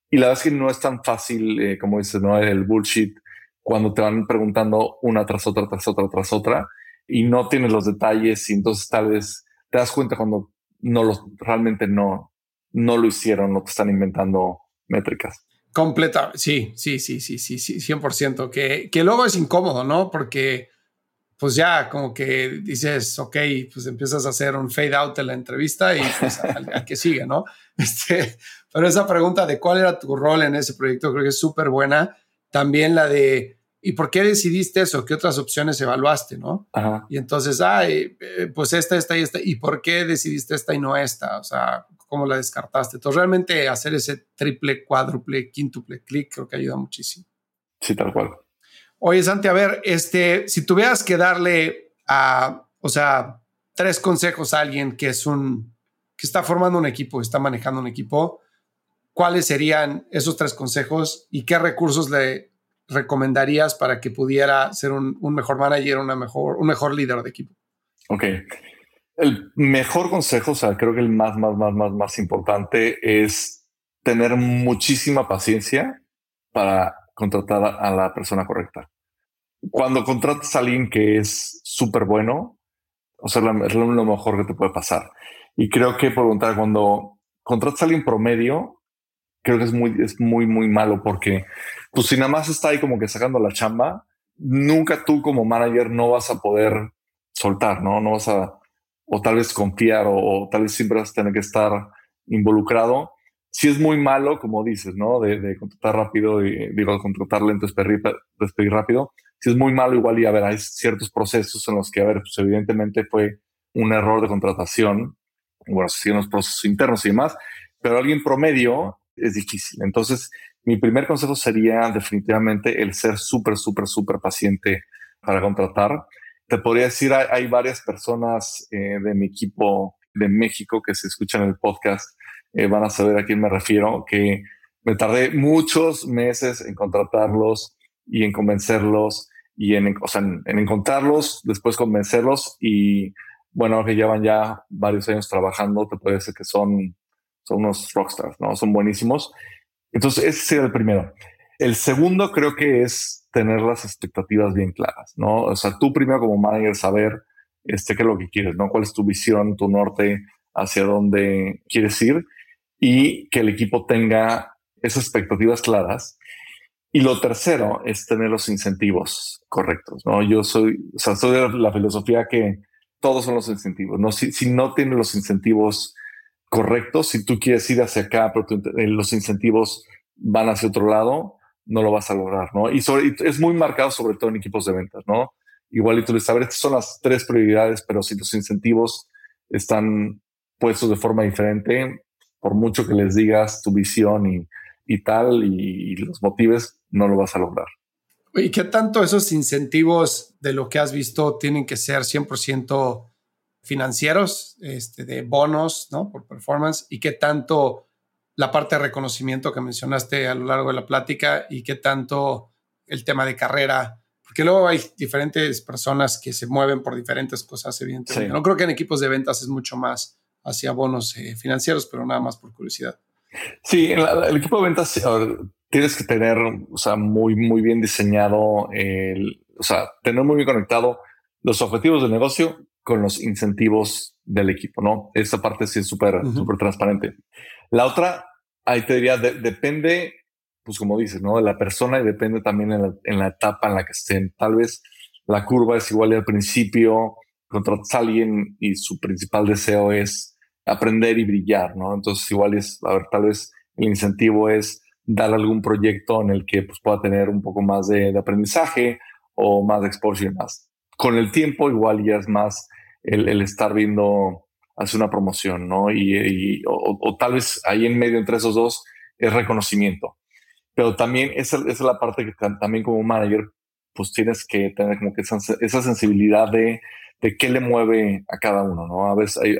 A: Y la verdad es que no es tan fácil, eh, como dices, ¿no? El bullshit, cuando te van preguntando una tras otra, tras otra, tras otra, y no tienes los detalles, y entonces tal vez te das cuenta cuando no los, realmente no, no lo hicieron, no te están inventando métricas.
B: Completa, sí, sí, sí, sí, sí, sí, 100%, que, que luego es incómodo, ¿no? Porque pues ya como que dices, ok, pues empiezas a hacer un fade out de la entrevista y pues al, que sigue, ¿no? Este, pero esa pregunta de cuál era tu rol en ese proyecto creo que es súper buena. También la de, ¿y por qué decidiste eso? ¿Qué otras opciones evaluaste, no? Y entonces, ay, eh, pues esta, esta y esta. ¿Y por qué decidiste esta y no esta? O sea, cómo la descartaste. Entonces, realmente hacer ese triple, cuádruple, quíntuple clic creo que ayuda muchísimo.
A: Sí, tal cual.
B: Oye, Santi, a ver, este, si tuvieras que darle a, o sea, tres consejos a alguien que es un, que está formando un equipo, está manejando un equipo, ¿cuáles serían esos tres consejos y qué recursos le recomendarías para que pudiera ser un, mejor manager, una mejor, un mejor líder de equipo?
A: Ok. El mejor consejo, o sea, creo que el más, más, más, más, más importante es tener muchísima paciencia para contratar a la persona correcta. Cuando contratas a alguien que es súper bueno, o sea, es lo, mejor que te puede pasar. Y creo que por contar, cuando contratas a alguien promedio, creo que es muy, es muy, muy malo porque, pues si nada más está ahí como que sacando la chamba, nunca tú como manager no vas a poder soltar, ¿no? No vas a, o tal vez confiar, o, tal vez siempre vas a tener que estar involucrado. Si es muy malo, como dices, ¿no? De, contratar rápido y digo, contratar lento, despedir, rápido. Si es muy malo, igual y a ver, hay ciertos procesos en los que, a ver, pues evidentemente fue un error de contratación, bueno, si los procesos internos y demás, pero alguien promedio es difícil. Entonces, mi primer consejo sería definitivamente el ser súper, súper, súper paciente para contratar. Te podría decir, hay, varias personas eh, de mi equipo de México que se escuchan el podcast, eh, van a saber a quién me refiero, que me tardé muchos meses en contratarlos y en convencerlos y en, o sea, en, encontrarlos, después convencerlos y bueno, que llevan ya varios años trabajando, te puede decir que son, son unos rockstars, ¿no? Son buenísimos. Entonces, ese sería el primero. El segundo creo que es tener las expectativas bien claras, ¿no? O sea, tú primero como manager saber este, qué es lo que quieres, ¿no? ¿Cuál es tu visión, tu norte, hacia dónde quieres ir? Y que el equipo tenga esas expectativas claras. Y lo tercero es tener los incentivos correctos, ¿no? Yo soy, o sea, soy de la filosofía que todos son los incentivos, ¿no? Si, si no tienes los incentivos correcto. Si tú quieres ir hacia acá, pero eh, los incentivos van hacia otro lado, no lo vas a lograr, ¿no? Y, es muy marcado sobre todo en equipos de ventas, ¿no? Igual y tú les sabes, estas son las tres prioridades, pero si los incentivos están puestos de forma diferente, por mucho que les digas tu visión y, y tal, y, los motives, no lo vas a lograr.
B: ¿Y qué tanto esos incentivos de lo que has visto tienen que ser 100% financieros, este, de bonos, ¿no? Por performance, y qué tanto la parte de reconocimiento que mencionaste a lo largo de la plática y qué tanto el tema de carrera, porque luego hay diferentes personas que se mueven por diferentes cosas, evidentemente. No creo que en equipos de ventas es mucho más hacia bonos eh, financieros, pero nada más por curiosidad.
A: Sí, el, equipo de ventas tienes que tener, o sea, muy, muy bien diseñado, el, o sea, tener muy bien conectado los objetivos del negocio con los incentivos del equipo, ¿no? Esa parte sí es súper, súper transparente. La otra, ahí te diría, depende, pues como dices, ¿no? De la persona y depende también en la, etapa en la que estén. Tal vez la curva es igual al principio, contratas a alguien y su principal deseo es aprender y brillar, ¿no? Entonces igual es, a ver, tal vez el incentivo es dar algún proyecto en el que pues, pueda tener un poco más de, aprendizaje o más de exposición más con el tiempo igual ya es más el, estar viendo hacer una promoción, ¿no? Y, o, tal vez ahí en medio entre esos dos es reconocimiento. Pero también esa, es la parte que también como manager pues tienes que tener como que esa, sensibilidad de, de, qué le mueve a cada uno, ¿no? A veces hay,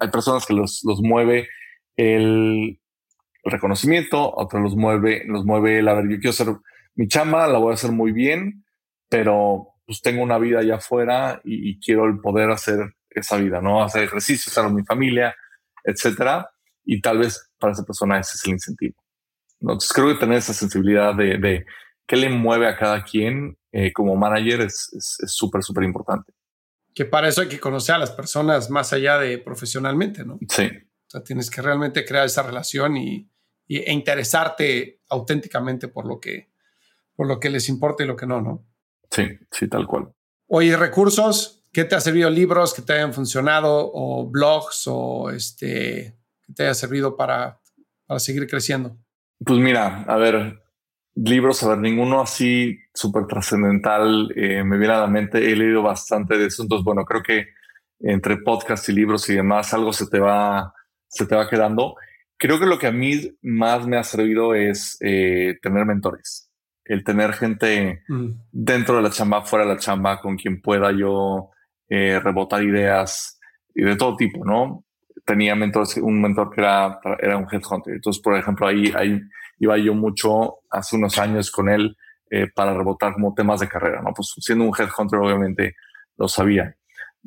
A: hay personas que los, los mueve el, reconocimiento, otros los mueve, los mueve el, a ver, yo quiero hacer mi chamba, la voy a hacer muy bien, pero pues tengo una vida allá afuera y, quiero el poder hacer esa vida, ¿no? Hacer ejercicio, estar con mi familia, etcétera. Y tal vez para esa persona ese es el incentivo. Entonces creo que tener esa sensibilidad de, de qué le mueve a cada quien eh, como manager es súper, súper importante.
B: Que para eso hay que conocer a las personas más allá de profesionalmente, ¿no?
A: Sí.
B: O sea, tienes que realmente crear esa relación y, y, e interesarte auténticamente por lo que, por lo que les importa y lo que no, ¿no?
A: Sí, sí, tal cual.
B: Oye, recursos, ¿qué te ha servido? Libros que te hayan funcionado o blogs o este, que te haya servido para, para seguir creciendo.
A: Pues mira, a ver, libros, a ver, ninguno así súper trascendental eh, me viene a la mente. He leído bastante de eso, entonces, bueno, creo que entre podcasts y libros y demás, algo se te va, se te va quedando. Creo que lo que a mí más me ha servido es eh, tener mentores el tener gente mm. dentro de la chamba, fuera de la chamba, con quien pueda yo eh, rebotar ideas y de todo tipo, ¿no? Tenía mentores, un mentor que era, era un headhunter. Entonces, por ejemplo, ahí, ahí iba yo mucho hace unos años con él eh, para rebotar como temas de carrera, ¿no? Pues siendo un headhunter, obviamente lo sabía.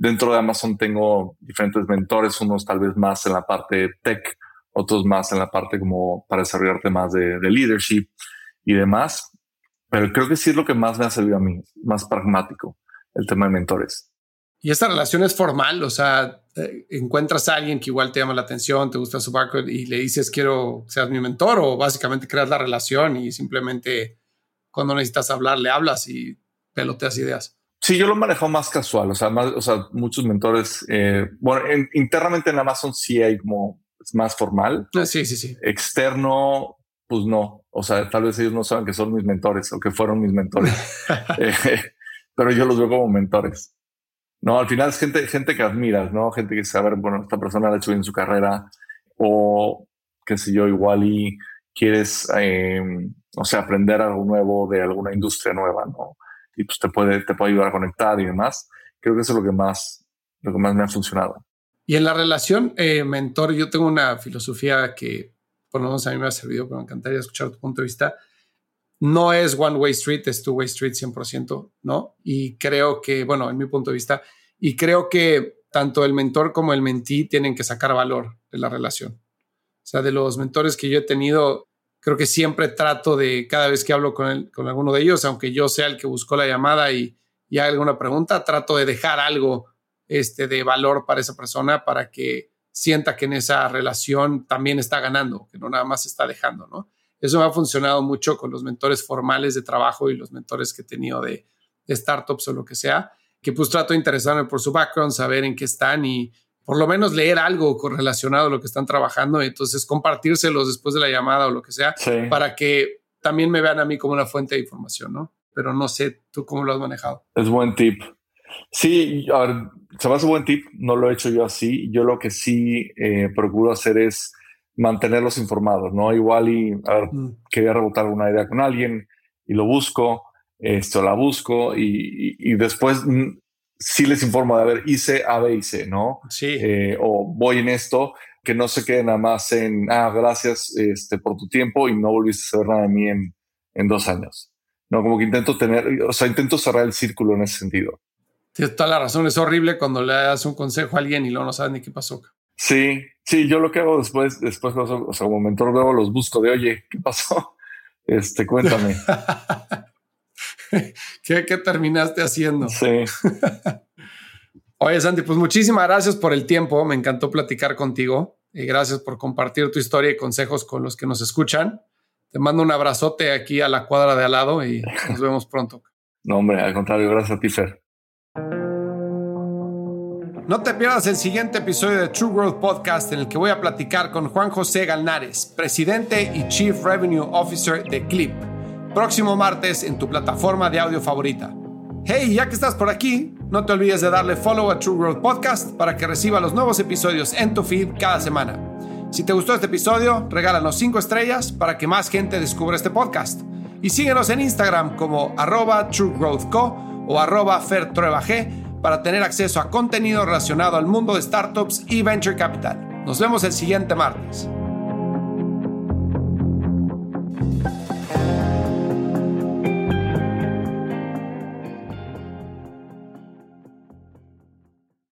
A: Dentro de Amazon tengo diferentes mentores, unos tal vez más en la parte tech, otros más en la parte como para desarrollar temas de, de leadership y demás. Pero creo que sí es lo que más me ha servido a mí, más pragmático, el tema de mentores.
B: Y esta relación es formal, o sea, eh, encuentras a alguien que igual te llama la atención, te gusta su background y le dices quiero que seas mi mentor o básicamente creas la relación y simplemente cuando necesitas hablar le hablas y peloteas ideas.
A: Sí, yo lo manejo más casual, o sea, más, o sea muchos mentores, eh, bueno, internamente en Amazon sí hay como es más formal.
B: Ah, sí, sí, sí.
A: Externo, pues no, o sea, tal vez ellos no saben que son mis mentores o que fueron mis mentores, eh, pero yo los veo como mentores. No, al final es gente, gente que admiras, ¿no? Gente que sabe, bueno, esta persona ha hecho bien su carrera o qué sé yo, igual y quieres, eh, o sea, aprender algo nuevo de alguna industria nueva, ¿no? Y pues te puede, te puede ayudar a conectar y demás. Creo que eso es lo que más, lo que más me ha funcionado.
B: Y en la relación eh, mentor, yo tengo una filosofía que por lo menos a mí me ha servido, pero me encantaría escuchar tu punto de vista. No es one way street, es two way street 100%, ¿no? Y creo que, bueno, en mi punto de vista, y creo que tanto el mentor como el mentí tienen que sacar valor de la relación. O sea, de los mentores que yo he tenido, creo que siempre trato de, cada vez que hablo con, con alguno de ellos, aunque yo sea el que buscó la llamada y, y haga alguna pregunta, trato de dejar algo este, de valor para esa persona para que sienta que en esa relación también está ganando, que no nada más está dejando, ¿no? Eso me ha funcionado mucho con los mentores formales de trabajo y los mentores que he tenido de, de startups o lo que sea, que pues trato de interesarme por su background, saber en qué están y por lo menos leer algo relacionado a lo que están trabajando y entonces compartírselos después de la llamada o lo que sea para que también me vean a mí como una fuente de información, ¿no? Pero no sé tú cómo lo has manejado.
A: Es buen tip. Sí, a ver, se me hace buen tip, no lo he hecho yo así. Yo lo que sí eh, procuro hacer es mantenerlos informados, ¿no? Igual y, a ver, mm. quería rebotar una idea con alguien y lo busco, esto la busco y, y, después mm, sí les informo de, a ver, hice A, B y C, ¿no?
B: Sí.
A: Eh, o voy en esto, que no se quede nada más en, ah, gracias este, por tu tiempo y no volviste a saber nada de mí en, en dos años. No, como que intento tener, o sea, intento cerrar el círculo en ese sentido.
B: Tienes toda la razón, es horrible cuando le das un consejo a alguien y luego no sabes ni qué pasó.
A: Sí, sí, yo lo que hago después, después, o sea, como mentor luego los busco de, oye, ¿qué pasó? Este, cuéntame.
B: ¿Qué, ¿Qué, terminaste haciendo?
A: Sí.
B: Oye, Santi, pues muchísimas gracias por el tiempo. Me encantó platicar contigo y gracias por compartir tu historia y consejos con los que nos escuchan. Te mando un abrazote aquí a la cuadra de al lado y nos vemos pronto.
A: No, hombre, al contrario, gracias a ti, Fer.
B: No te pierdas el siguiente episodio de True Growth Podcast en el que voy a platicar con Juan José Galnares, presidente y Chief Revenue Officer de Clip. Próximo martes en tu plataforma de audio favorita. Hey, ya que estás por aquí, no te olvides de darle follow a True Growth Podcast para que reciba los nuevos episodios en tu feed cada semana. Si te gustó este episodio, regálanos 5 estrellas para que más gente descubra este podcast. Y síguenos en Instagram como arroba truegrowthco o arroba fertruebag para tener acceso a contenido relacionado al mundo de startups y venture capital. Nos vemos el siguiente martes.